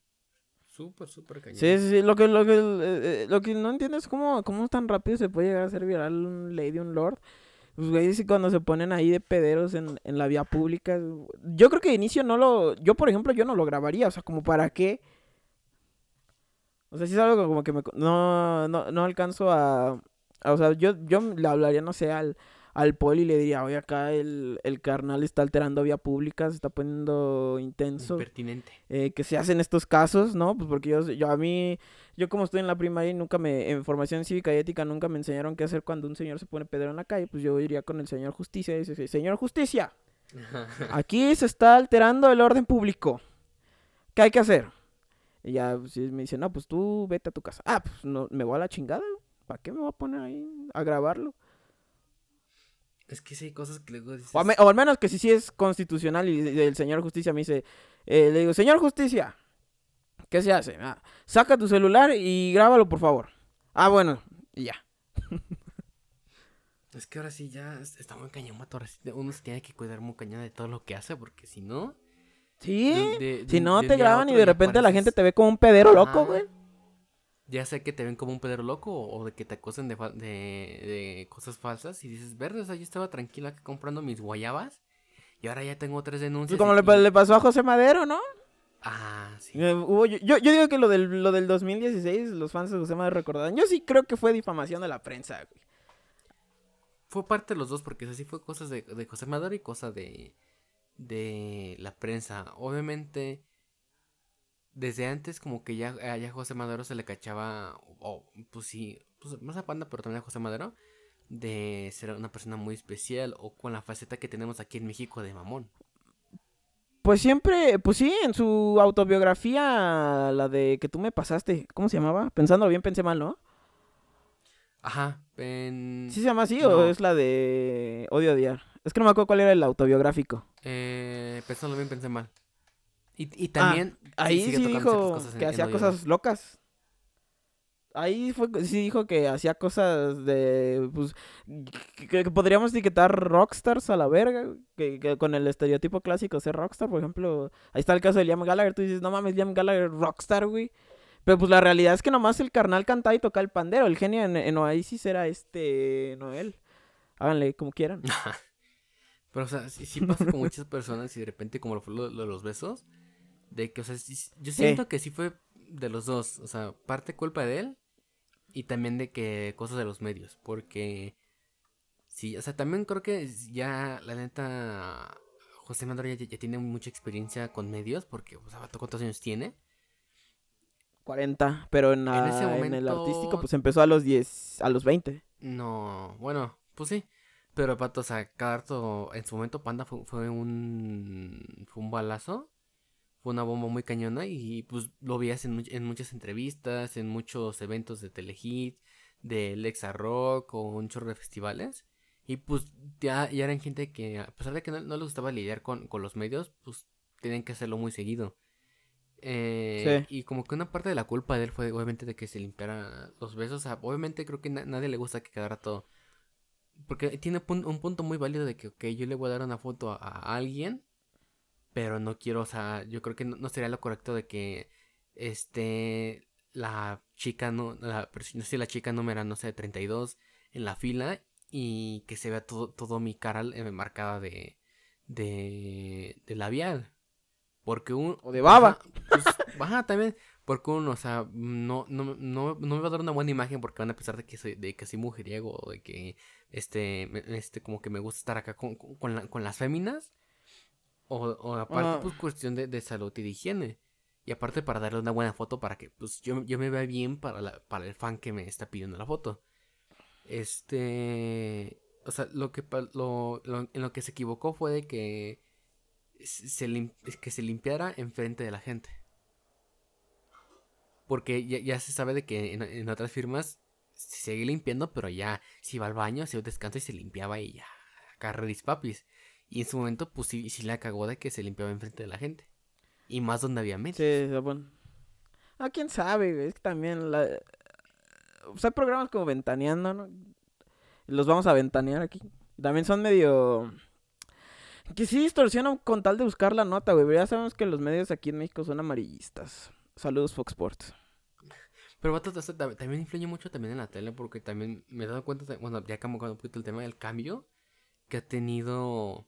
Súper, súper cañón. Sí, sí, sí. Lo que, lo que, eh, eh, lo que no entiendo es cómo, cómo tan rápido se puede llegar a ser viral un lady, un lord. Pues, güey, sí, cuando se ponen ahí de pederos en, en la vía pública. Yo creo que de inicio no lo. Yo, por ejemplo, yo no lo grabaría. O sea, como para qué. O sea, sí es algo como que me, no, no, no alcanzo a, a- O sea, yo, yo le hablaría, no sé, al, al poli y le diría, oye, acá el, el carnal está alterando vía pública, se está poniendo intenso Impertinente. eh, que se hacen estos casos, ¿no? Pues porque yo, yo a mí, yo como estoy en la primaria y nunca me, en formación cívica y ética nunca me enseñaron qué hacer cuando un señor se pone pedero en la calle, pues yo iría con el señor justicia y dice, señor justicia, aquí se está alterando el orden público, ¿qué hay que hacer? Y ya pues, sí, me dice, no, pues tú vete a tu casa. Ah, pues no, me voy a la chingada, ¿para qué me voy a poner ahí a grabarlo? es que sí hay cosas que luego dices... O, me- o al menos que si sí es constitucional y el señor justicia me dice, eh, le digo, señor justicia, ¿qué se hace? Ah, saca tu celular y grábalo, por favor. Ah, bueno, y ya. Es que ahora sí ya es- está muy cañón, mato. Sí uno se tiene que cuidar muy cañón de todo lo que hace porque si no... Sí, de- de- si no te graban y de repente la gente te ve como un pedero loco, güey. Ya sé que te ven como un pedero loco o de que te acosen de, de, de cosas falsas y dices, verde, o sea, yo estaba tranquila comprando mis guayabas y ahora ya tengo tres denuncias. Pues como y- le, le pasó a José Madero, ¿no? Ah, sí. Eh, hubo- yo, yo- yo digo que lo del, lo del 2016, los fans de José Madero recordarán. Yo sí creo que fue difamación de la prensa, güey. Fue parte de los dos porque así fue cosas de, de José Madero y cosas de, de la prensa. Obviamente, desde antes como que ya, ya José Madero se le cachaba, o pues sí, pues más a Panda, pero también a José Madero, de ser una persona muy especial o con la faceta que tenemos aquí en México de mamón. Pues siempre, pues sí, en su autobiografía, la de que tú me pasaste, ¿cómo se llamaba? Pensándolo bien, pensé mal, ¿no? Ajá, en... ¿Sí se llama así No. o es la de Odio Odiar? Es que no me acuerdo cuál era el autobiográfico. Eh, pensándolo bien, pensé mal. Y, y también... Ah, Ahí sí dijo cosas en- que hacía cosas locas. Ahí fue, sí dijo que hacía cosas de, pues, que, que podríamos etiquetar rockstars a la verga, que, que con el estereotipo clásico ser rockstar, por ejemplo, ahí está el caso de Liam Gallagher, tú dices, no mames, Liam Gallagher, rockstar, güey. Pero pues la realidad es que nomás el carnal cantaba y tocaba el pandero, el genio en, en Oasis era este Noel. Háganle como quieran. Pero, o sea, sí, sí pasa con muchas personas y de repente, como lo fue lo, lo de los besos, de que, o sea, sí- yo siento que sí fue de los dos. O sea, parte culpa de él y también de que cosas de los medios. Porque, sí, o sea, también creo que ya, la neta, José Madero ya, ya tiene mucha experiencia con medios. Porque, o sea, ¿cuántos años tiene? 40, pero en, la- ese en el artístico pues empezó a los 10, a los 20. No, bueno, pues sí. Pero, pato, o sea, cada en su momento, Panda fue, fue un, fue un balazo. fue una bomba muy cañona y pues lo veías en, en muchas entrevistas, en muchos eventos de Telehit, de Lexa Rock o un chorro de festivales. Y pues ya, ya eran gente que, a pesar de que no, no les gustaba lidiar con, con, los medios, pues tenían que hacerlo muy seguido. Eh, Y como que una parte de la culpa de él fue obviamente de que se limpiara los besos. obviamente creo que nadie le gusta que quedara todo. Porque tiene un punto muy válido de que, ok, yo le voy a dar una foto a, a alguien pero no quiero, o sea, yo creo que no, sería lo correcto de que este la chica no la no sé la chica número no sé 32 en la fila y que se vea todo todo mi cara eh, marcada de de de labial porque un o de baba pues, baja también porque uno o sea no, no no no me va a dar una buena imagen porque van a pensar de que soy de que soy mujeriego o de que este este como que me gusta estar acá con con, con las féminas o, aparte, pues cuestión de, salud y de higiene. Y aparte para darle una buena foto para que pues yo, yo me vea bien para, la, para el fan que me está pidiendo la foto. Este... O sea, lo que, lo, en lo que se equivocó fue de que se, que se limpiara enfrente de la gente. Porque ya, se sabe de que en, otras firmas se sigue limpiando, pero ya si va al baño, se descansa y se limpiaba y ya. Acá papis. Y en su momento, pues sí, sí la cagó de que se limpiaba enfrente de la gente. Y más donde había medios. Sí, bueno. Ah, quién sabe, Es que también la... O sea, programas como Ventaneando, ¿no? Los vamos a ventanear aquí. También son medio... Que sí distorsionan con tal de buscar la nota, güey. Ya sabemos que los medios aquí en México son amarillistas. Saludos, Fox Sports. Pero vato, también influye mucho también en la tele porque también me he dado cuenta, de, bueno, ya cambió un poquito el tema del cambio que ha tenido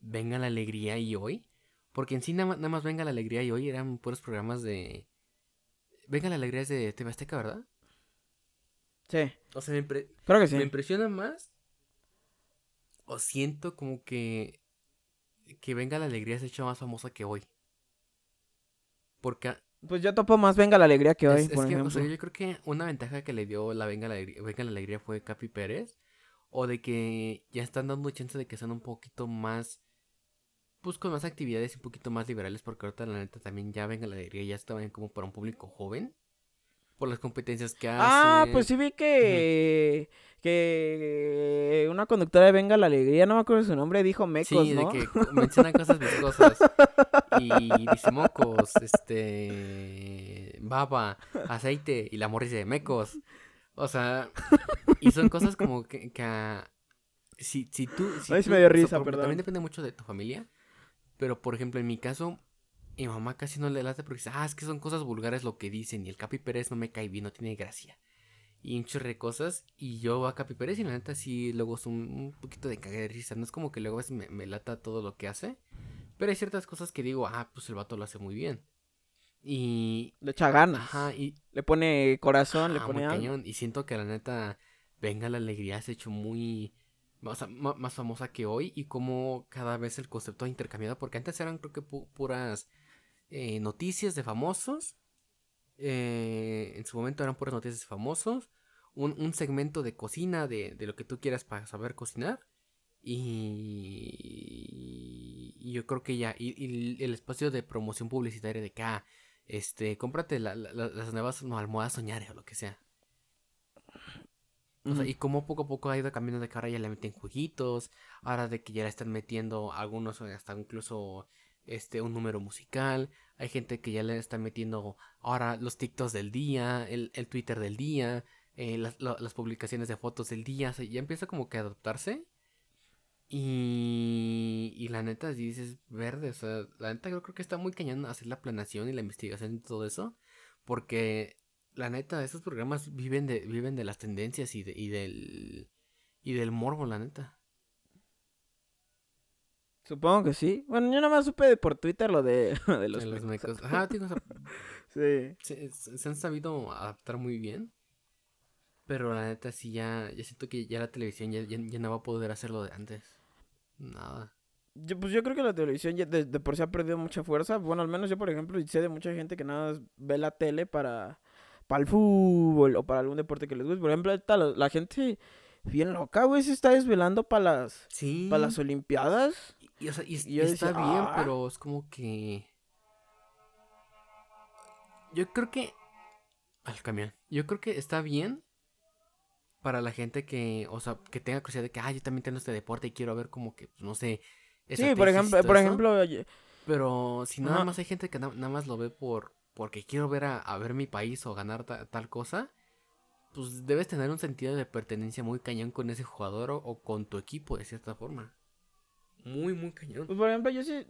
Venga la Alegría y Hoy. Porque en sí nada, más Venga la Alegría y Hoy eran puros programas de... Venga la Alegría es de TV Azteca, ¿verdad? Sí. O sea, me, Creo que sí. me impresiona más. O siento como que... Que Venga la Alegría se ha hecho más famosa que hoy. Porque... Pues yo topo más Venga la Alegría que hoy, por ejemplo. yo creo que una ventaja que le dio la Venga la Alegría, Venga la Alegría fue Capi Pérez. O de que ya están dando chance de que sean un poquito más pues con más actividades y un poquito más liberales, porque ahorita la neta también ya venga la alegría, ya estaban como para un público joven. Por las competencias que hacen. Ah, pues sí vi que. Que una conductora de Venga la Alegría, no me acuerdo su nombre, dijo mecos, sí, de que mencionan cosas viscosas. y dice mocos, este. Baba, aceite, y la morris de mecos. O sea, y son cosas como que. que si, si tú. Si me dio risa, perdón. También depende mucho de tu familia. Pero, por ejemplo, en mi caso, mi mamá casi no le late porque dice, ah, es que son cosas vulgares lo que dicen y el Capi Pérez no me cae bien, no tiene gracia. Y un chorre de cosas. Y yo a Capi Pérez y la neta sí luego es un, poquito de caga de risa. No es como que luego me, me lata todo lo que hace. Pero hay ciertas cosas que digo, ah, pues el vato lo hace muy bien. Y... Le echa ganas. Ajá, y... Le pone corazón, le pone cañón. Y siento que la neta, venga la alegría, se ha hecho muy más, famosa que hoy y como cada vez el concepto ha intercambiado, porque antes eran creo que puras eh, noticias de famosos, eh, en su momento eran puras noticias de famosos, un, segmento de cocina, de, lo que tú quieras para saber cocinar, y, yo creo que ya, y, el espacio de promoción publicitaria de que, ah, este, cómprate las nuevas almohadas soñares o lo que sea. Y como poco a poco ha ido cambiando de que ahora ya le meten jueguitos, ahora de que ya le están metiendo algunos hasta incluso este un número musical, hay gente que ya le están metiendo ahora los TikToks del día, el, Twitter del día, eh, las, publicaciones de fotos del día, ya empieza como que a adaptarse. Y, y la neta, si dices verde, o sea, la neta yo creo que está muy cañón hacer la planeación y la investigación y todo eso, porque la neta, estos programas viven de, viven de las tendencias y, de, y del y del morbo, la neta. Supongo que sí. Bueno, yo nada más supe por Twitter lo de, de los, mecos. Ajá, tío, sí. Se, han sabido adaptar muy bien. Pero la neta sí ya, ya siento que ya la televisión ya, ya, no va a poder hacer lo de antes. Nada. Yo, pues yo creo que la televisión ya de, de, por sí ha perdido mucha fuerza. Bueno, al menos yo, por ejemplo, sé de mucha gente que nada ve la tele para para el fútbol o para algún deporte que les guste. Por ejemplo, la, gente bien loca, güey, se está desvelando para las, para las Olimpiadas. Y, está bien, ah". pero es como que... Yo creo que. Al camión. Yo creo que está bien para la gente que, o sea, que tenga curiosidad de que, ah, yo también tengo este deporte y quiero ver como que, pues, no sé. Sí, por ejemplo, por ejemplo. Pero si nada más hay gente que nada más lo ve por porque quiero ver a, ver mi país o ganar tal cosa, pues debes tener un sentido de pertenencia muy cañón con ese jugador o, con tu equipo de cierta forma. Muy, muy cañón. Pues por ejemplo, yo sí,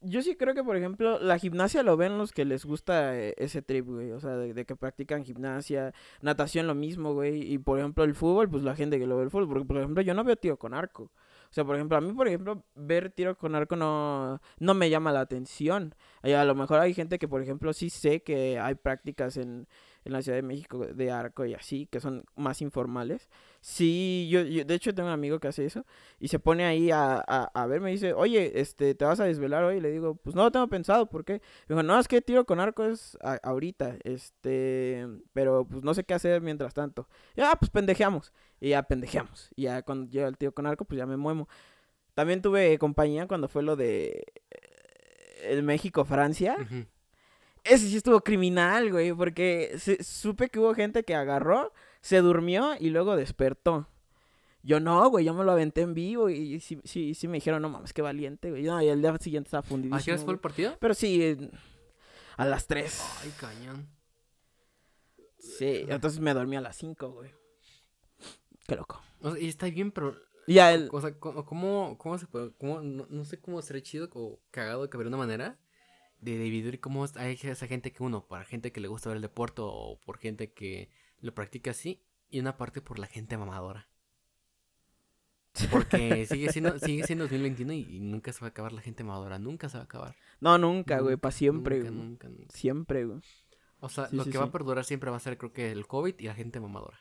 yo sí creo que, por ejemplo, la gimnasia lo ven los que les gusta eh, ese trip, güey. O sea, de, que practican gimnasia, natación lo mismo, güey. Y, por ejemplo, el fútbol, pues la gente que lo ve el fútbol. Porque, por ejemplo, yo no veo tiro con arco. O sea, por ejemplo, a mí, por ejemplo, ver tiro con arco no, no me llama la atención. A lo mejor hay gente que, por ejemplo, sí sé que hay prácticas en, en la Ciudad de México de arco y así, que son más informales. Sí, yo, de hecho tengo un amigo que hace eso y se pone ahí a, a, ver, me dice, oye, este, ¿te vas a desvelar hoy? Y le digo, pues no lo tengo pensado, ¿por qué? Me dijo, no, es que tiro con arco es ahorita, este, pero pues no sé qué hacer mientras tanto. Y, ah, pues pendejeamos. Y ya pendejeamos. Y ya cuando llega el tiro con arco, pues ya me muevo. También tuve compañía cuando fue lo de eh, el México-Francia ese sí estuvo criminal, güey, porque supe que hubo gente que agarró, se durmió y luego despertó. Yo no, güey, yo me lo aventé en vivo y sí, sí, sí me dijeron, no mames, qué valiente, güey. No, y el día siguiente estaba fundidísimo. ¿A qué fue el partido? Pero sí, a las 3. Ay, cañón. Sí, entonces me dormí a las 5, güey. Qué loco. y está bien, pero... Ya, el... O sea, ¿cómo, cómo se puede...? Cómo, no, no sé cómo sería chido o cagado de que hubiera una manera de dividir cómo hay esa gente que uno, para gente que le gusta ver el deporte o por gente que lo practica así, y una parte por la gente mamadora. Porque sigue siendo, sigue siendo 2021 y, nunca se va a acabar la gente mamadora, nunca se va a acabar. No, nunca, güey, para siempre, nunca, Nunca, nunca, Siempre, güey. O sea, lo que va a perdurar siempre va a ser, creo que, el COVID y la gente mamadora.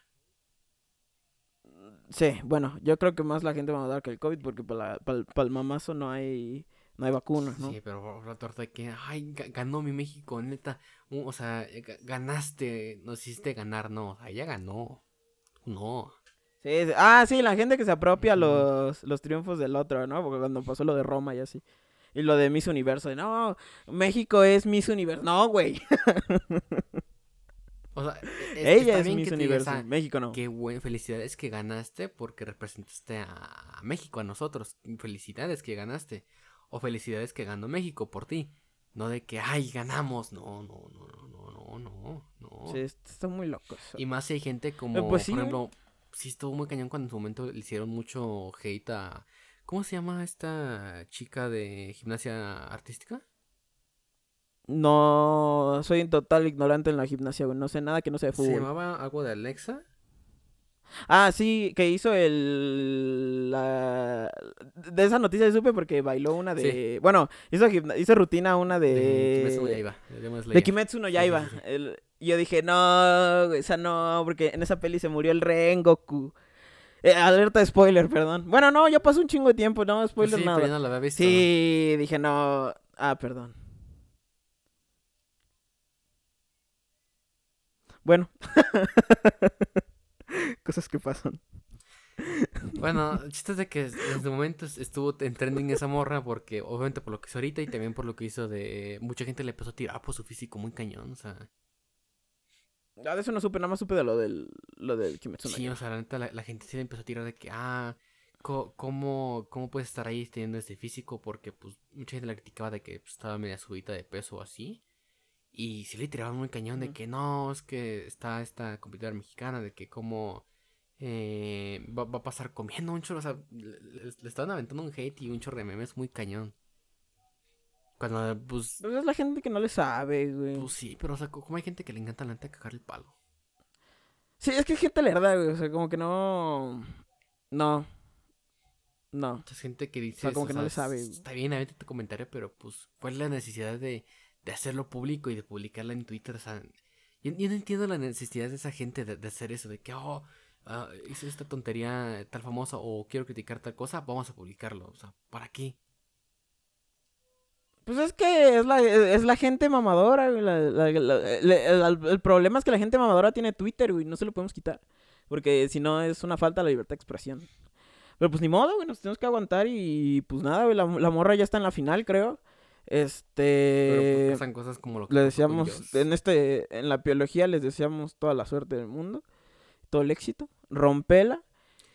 Sí, bueno, yo creo que más la gente mamadora que el COVID, porque para, para el mamazo no hay no hay vacunas, ¿no? Sí, pero la torta de que, ay, ganó mi México, neta. o sea, eh, ganaste, no hiciste ganar, no. O sea, ya ganó. No. Sí, ah, sí, la gente que se apropia los, los triunfos del otro, ¿no? Porque cuando pasó lo de Roma y así. Y lo de Miss Universo. No, México es Miss Universo. No, güey. O sea, es, ella es Miss Universo, México no. Qué buen, felicidades que ganaste porque representaste a México, a nosotros. Felicidades que ganaste o felicidades que ganó México por ti. No de que, ay, ganamos. No, no, no, no, no, no, no. Sí, está muy loco. Y más si hay gente como, pues por ejemplo, sí estuvo muy cañón cuando en su momento le hicieron mucho hate a... ¿Cómo se llama esta chica de gimnasia artística? No, soy en total ignorante en la gimnasia, No sé nada que no sea de fútbol. ¿Se llamaba algo de Alexa? Ah, sí, que hizo el... La... De esa noticia supe porque bailó una de... Bueno, hizo, hizo rutina una de... De Kimetsu no Yaiba. De Kimetsu no Yaiba. Y yo dije, no, esa no, porque en esa peli se murió el Rengoku. Eh, alerta de spoiler, perdón. Bueno, no, ya pasó un chingo de tiempo, no, spoiler sí, nada. Pero no lo había visto. Sí, dije, no... Ah, perdón. Bueno. Cosas que pasan. Bueno, el chiste es de que desde momento estuvo en trending esa morra porque obviamente por lo que hizo ahorita y también por lo que hizo de... Mucha gente le empezó a tirar por su físico muy cañón, o sea... Ah, de eso no supe, nada más supe de lo del, lo del Kimetsu Sí, o sea, la neta, la, gente sí le empezó a tirar de que, ah, ¿cómo, cómo puedes estar ahí teniendo este físico? Porque, pues, mucha gente la criticaba de que pues, estaba media subida de peso o así. Y sí le tiraban muy cañón de que no, es que está esta competidora mexicana, de que cómo eh, va, a pasar comiendo un chorro. O sea, le, estaban aventando un hate y un chorro de memes muy cañón. Cuando, pues. Pues es la gente que no le sabe, güey. Pues sí, pero, o sea, como hay gente que le encanta la neta cagar el palo. Sí, es que hay gente lerda, güey. O sea, como que no. No. No. Mucha gente que dice. O sea, como que no le sabe. Está bien, a tu comentario, pero pues, ¿cuál es la necesidad de, de hacerlo público y de publicarla en Twitter? O sea, yo, no entiendo la necesidad de esa gente de, de hacer eso, de que, oh, Ah, hice esta tontería tal famosa o quiero criticar tal cosa, vamos a publicarlo. O sea, ¿para qué? Pues es que es la, es la gente mamadora, el, problema es que la gente mamadora tiene Twitter, güey, no se lo podemos quitar. Porque si no es una falta de la libertad de expresión. Pero pues ni modo, güey, nos tenemos que aguantar y pues nada, güey, la, morra ya está en la final, creo. Este. pasan cosas como lo que le deseamos, en este, en la biología les deseamos toda la suerte del mundo, todo el éxito, rompela.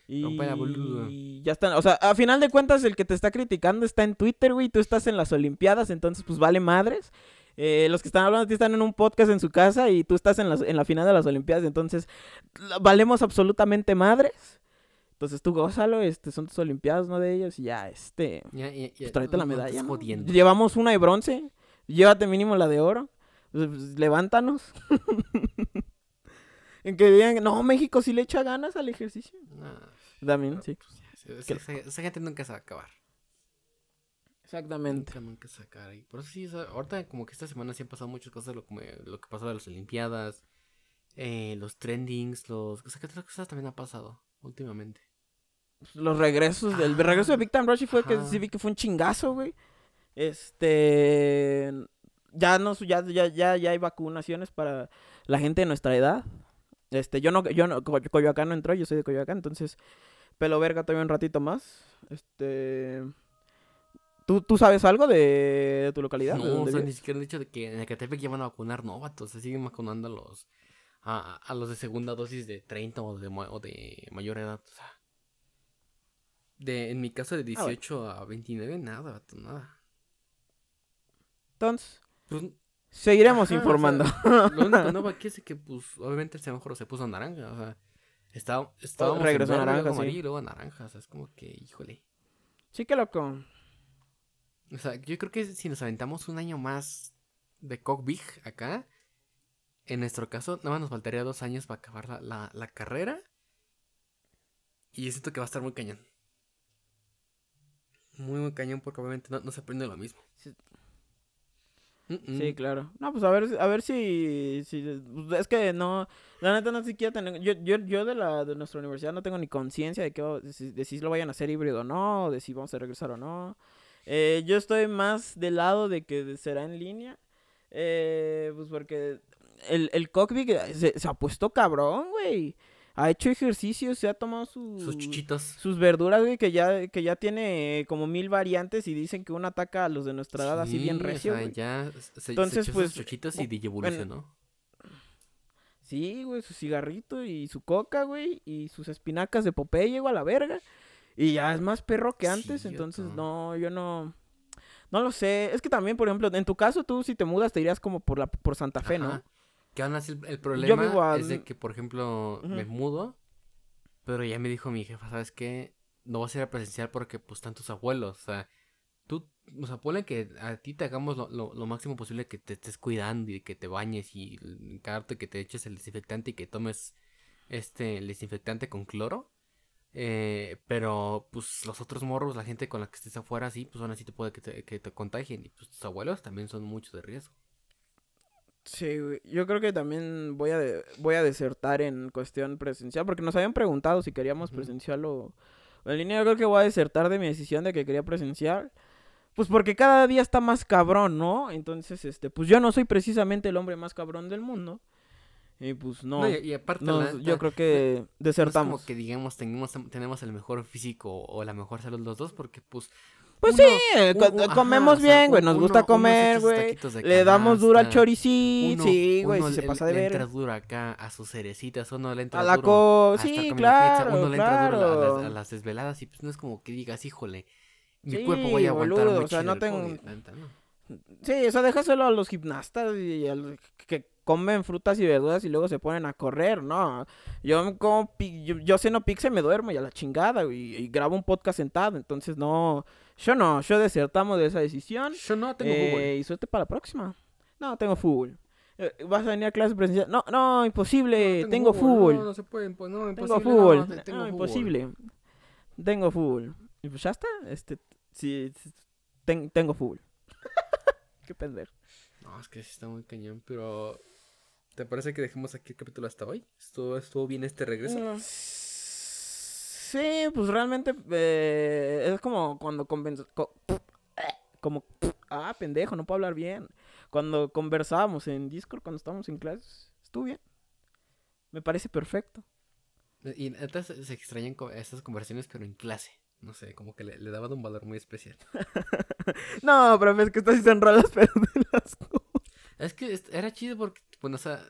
Y Rompela, boludo. ya están, o sea, a final de cuentas el que te está criticando está en Twitter, güey, tú estás en las Olimpiadas, entonces pues vale madres. Eh, los que están hablando de ti están en un podcast en su casa y tú estás en, las- en la final de las Olimpiadas, entonces valemos absolutamente madres. Entonces tú gózalo, este, son tus Olimpiadas, no de ellos, y ya, este, Ya, ya, ya, pues tráete la no medalla. Llevamos una de bronce. Llévate mínimo la de oro. Pues, pues, levántanos. en que digan, no, México sí le echa ganas al ejercicio. Nah, También, sí. esa, esa- gente nunca se va a acabar. Exactamente. Nunca, nunca se va a acabar. Y por eso sí, ahorita como que esta semana sí han pasado muchas cosas, lo, como, lo que pasó de las Olimpiadas, eh, los trendings, los... O sea, ¿qué otras cosas también ha pasado últimamente? Los regresos, del el Ah, regreso de Big Time Rush fue que sí vi que fue un chingazo, güey. Este. Ya, no, ya, ya, ya, ya hay vacunaciones para la gente de nuestra edad. Este, yo no, yo no, Co- Coyoacán no entró, yo soy de Coyoacán, entonces, pelo verga todavía un ratito más. Este. ¿Tú, tú sabes algo de, de tu localidad? No, o sea, vives? ni siquiera el hecho de que en Ecatepec ya van a vacunar, no, vato, se siguen vacunando a los... A, a los de segunda dosis de 30 o de, ma- o de mayor edad, o sea... De, en mi caso de Ah, bueno. 18 a 29, nada, vato, nada. Entonces, Pues, seguiremos Ajá, o sea, informando. Lo único nuevo aquí es que, pues, obviamente el semáforo se puso naranja, o sea, está, estábamos regresó naranja, luego sí. y luego naranja, o sea, es como que, híjole. sí, que loco. O sea, yo creo que si nos aventamos un año más de Cock Big acá, en nuestro caso, nada más nos faltaría dos años para acabar la, la, la carrera. Y yo siento que va a estar muy cañón. Muy, muy cañón porque obviamente no, no se aprende lo mismo. Sí. Claro. No, pues a ver, a ver si, si pues, es que no, la neta no siquiera tener, yo, yo, yo de la de nuestra universidad no tengo ni conciencia de que de si, lo vayan a hacer híbrido o no, de si vamos a regresar o no. Eh, yo estoy más del lado de que será en línea, eh, pues porque el, el cockpit se, se ha puesto cabrón, güey. Ha hecho ejercicio, se ha tomado su, Sus chichitos. sus verduras, güey, que ya, que ya tiene como mil variantes y dicen que uno ataca a los de nuestra edad así bien recio, O sea, ya se, se Entonces, echó pues, sus chuchitos y digievolucionó. Sí, güey, su cigarrito y su coca, güey, y sus espinacas de Popeye, güey, a la verga. Y ya es más perro que antes, Sí, entonces no, yo no... No lo sé, es que también, por ejemplo, en tu caso, tú si te mudas te irías como por la por Santa Fe, ¿no? Que aún así el, el problema es de que, por ejemplo, me mudo, pero ya me dijo mi jefa, ¿sabes qué? No vas a ir a presenciar porque pues están tus abuelos, o sea, tú, o sea, ponle que a ti te hagamos lo, lo- lo máximo posible que te estés cuidando y que te bañes y encargarte que te eches el desinfectante y que tomes este, el desinfectante con cloro. Eh, pero pues los otros morros, la gente con la que estés afuera, sí, pues aún así te puede que te, que te contagien. Y pues tus abuelos también son muchos de riesgo. Sí, güey. Yo creo que también voy a de- voy a desertar en cuestión presencial, porque nos habían preguntado si queríamos Ujú. presencial o, o en línea. Yo creo que voy a desertar de mi decisión de que quería presencial. Pues porque cada día está más cabrón, ¿no? Entonces, este, pues yo no soy precisamente el hombre más cabrón del mundo. Y pues no, No, y, y aparte, no, la yo creo que no es desertamos. como que digamos tenemos, tenemos el mejor físico o la mejor salud los dos porque pues Pues uno- sí, eh, un- un- comemos ajá, o bien, güey, nos uno- gusta comer, güey. Le damos duro al choricito, sí, güey, si se le- pasa de le ver. entra duro acá a sus cerecitas, uno le entra A la duro sí, claro, pizza, uno le entra duro a, las- claro. a las desveladas y pues no es como que digas, híjole, mi Sí, cuerpo voy a aguantar boludo, muy o sea, no tengo- COVID", la neta, no. Sí, o sea, déjaselo a los gimnastas y a los que comen frutas y verduras y luego se ponen a correr, ¿no? Yo como yo, yo ceno pizza y me duermo y a la chingada, güey, y, grabo un podcast sentado, entonces no, yo no, yo desertamos de esa decisión. Yo no tengo eh, fútbol. y suerte para la próxima. No, tengo fútbol. Eh, ¿Vas a venir a clase presencial? No, no, imposible, tengo, fútbol. No, no se puede, pues, no, tengo imposible, fútbol. no, No, tengo fútbol. imposible. Tengo fútbol. Y pues ya está, este, sí, sí, ten- tengo fútbol. Qué pendejo. No, es que sí está muy cañón, pero ¿te parece que dejemos aquí el capítulo hasta hoy? ¿Estuvo, estuvo bien este regreso? Mm, Sí, pues realmente eh, es como cuando conven- co- como ah, pendejo, no puedo hablar bien. Cuando conversábamos en Discord cuando estábamos en clases, estuvo bien. Me parece perfecto. Y neta se, extrañan esas conversaciones, pero en clase. no sé, como que le, le daban un valor muy especial. no, profe, es que estas sí son rolas, pero de las Es que era chido porque, bueno, o sea,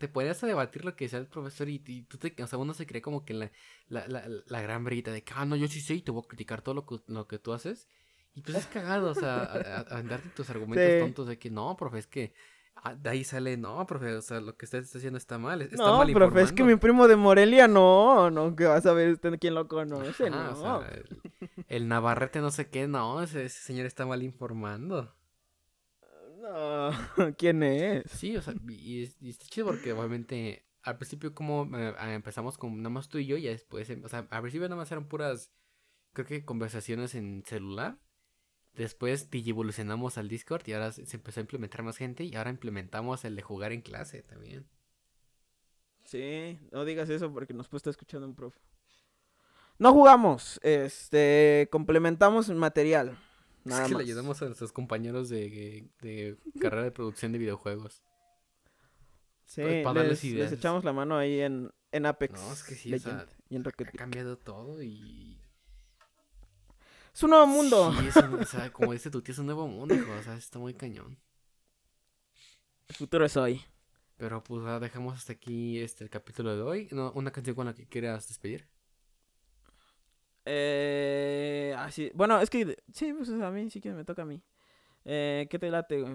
te ponías a debatir lo que decía el profesor y, y tú te, o sea, uno se cree como que la, la, la, la gran briguita de que, ah, no, yo sí sé y te voy a criticar todo lo que, lo que tú haces. Y pues es cagado, o sea, a, a- a darte tus argumentos Sí. tontos de que, no, profe, es que ah, de ahí sale, no, profe, o sea, lo que usted está haciendo está mal, está No, mal profe, es que mi informando". primo de Morelia no, no, que vas a ver usted quién lo conoce, Ajá, no. o sea, el, el Navarrete no sé qué, no, ese, ese señor está mal informando. No, ¿quién es? Sí, o sea, y, es- y está chido porque obviamente al principio como eh, ah, empezamos con nada más tú y yo y ya después, em- o sea, al principio nada más eran puras, creo que conversaciones en celular. Después evolucionamos al Discord y ahora se se empezó a implementar más gente y ahora implementamos el de jugar en clase también. Sí, no digas eso porque nos puede estar escuchando un profe. No jugamos, este, complementamos el material. Nada es que más. le ayudamos a nuestros compañeros de, de carrera de producción de videojuegos. Sí, pues, para darles les, echamos la mano ahí en, en Apex. No, es que sí, o sea, Legend y en Rocket Ha cambiado todo y... Es un nuevo mundo. Sí, es un- o sea, como dice tu tío, es un nuevo mundo, hijo, o sea, está muy cañón. El futuro es hoy. Pero pues ahora dejamos hasta aquí este el capítulo de hoy. No, una canción con la que quieras despedir. Eh, así, bueno, es que sí, pues a mí sí que me toca a mí. Eh, ¿Qué te late? güey?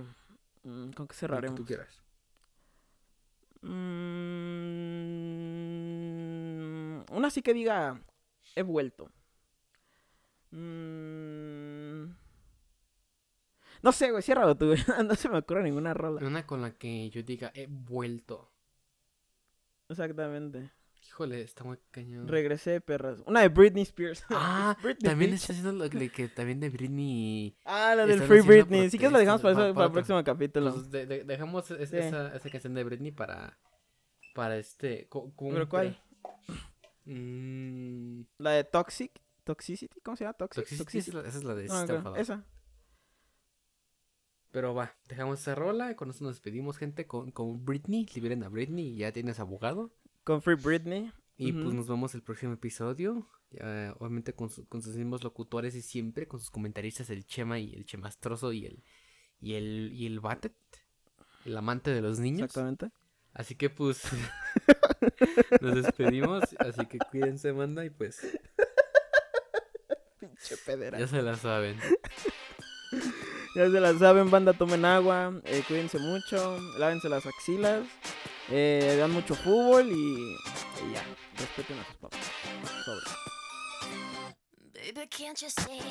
Mm, ¿Con qué que cerraremos? tú quieras. Mm, una sí que diga, he vuelto. Mm, no sé, güey, ciérralo tú. No se me ocurre ninguna rola. Una con la que yo diga, he vuelto. Exactamente. Híjole, está muy cañón. Regresé, perras. Una de Britney Spears. Ah, Britney, también está haciendo lo que que también de Britney. Ah, la del Free Britney. Sí que la dejamos para, eso- pa- para el próximo capítulo. Pues, de- de- dejamos es- Sí. esa, esa canción de Britney para. Para este. ¿Pero cuál? Mm, La de Toxic. Toxicity, ¿cómo se llama? Toxic. Toxicity, esa es la- esa es la de No, System creo, of a Down. esa. Pero va, dejamos esa rola y con eso nos despedimos, gente, con, con Britney. Liberen a Britney y ya tienes abogado. Con Free Britney. Y pues nos vemos el próximo episodio. obviamente con, su- con sus mismos locutores de siempre, con sus comentaristas, el Chema y el Chemastroso y el y el y el Batet, el amante de los niños. Exactamente. Así que pues nos despedimos, así que cuídense, manda y pues Pinche pedera. ya se la saben. Ya se la saben, banda, tomen agua, eh, cuídense mucho, lávense las axilas, eh, vean mucho fútbol y, y ya, respeten a sus papás. Sobre. Baby, can't you see?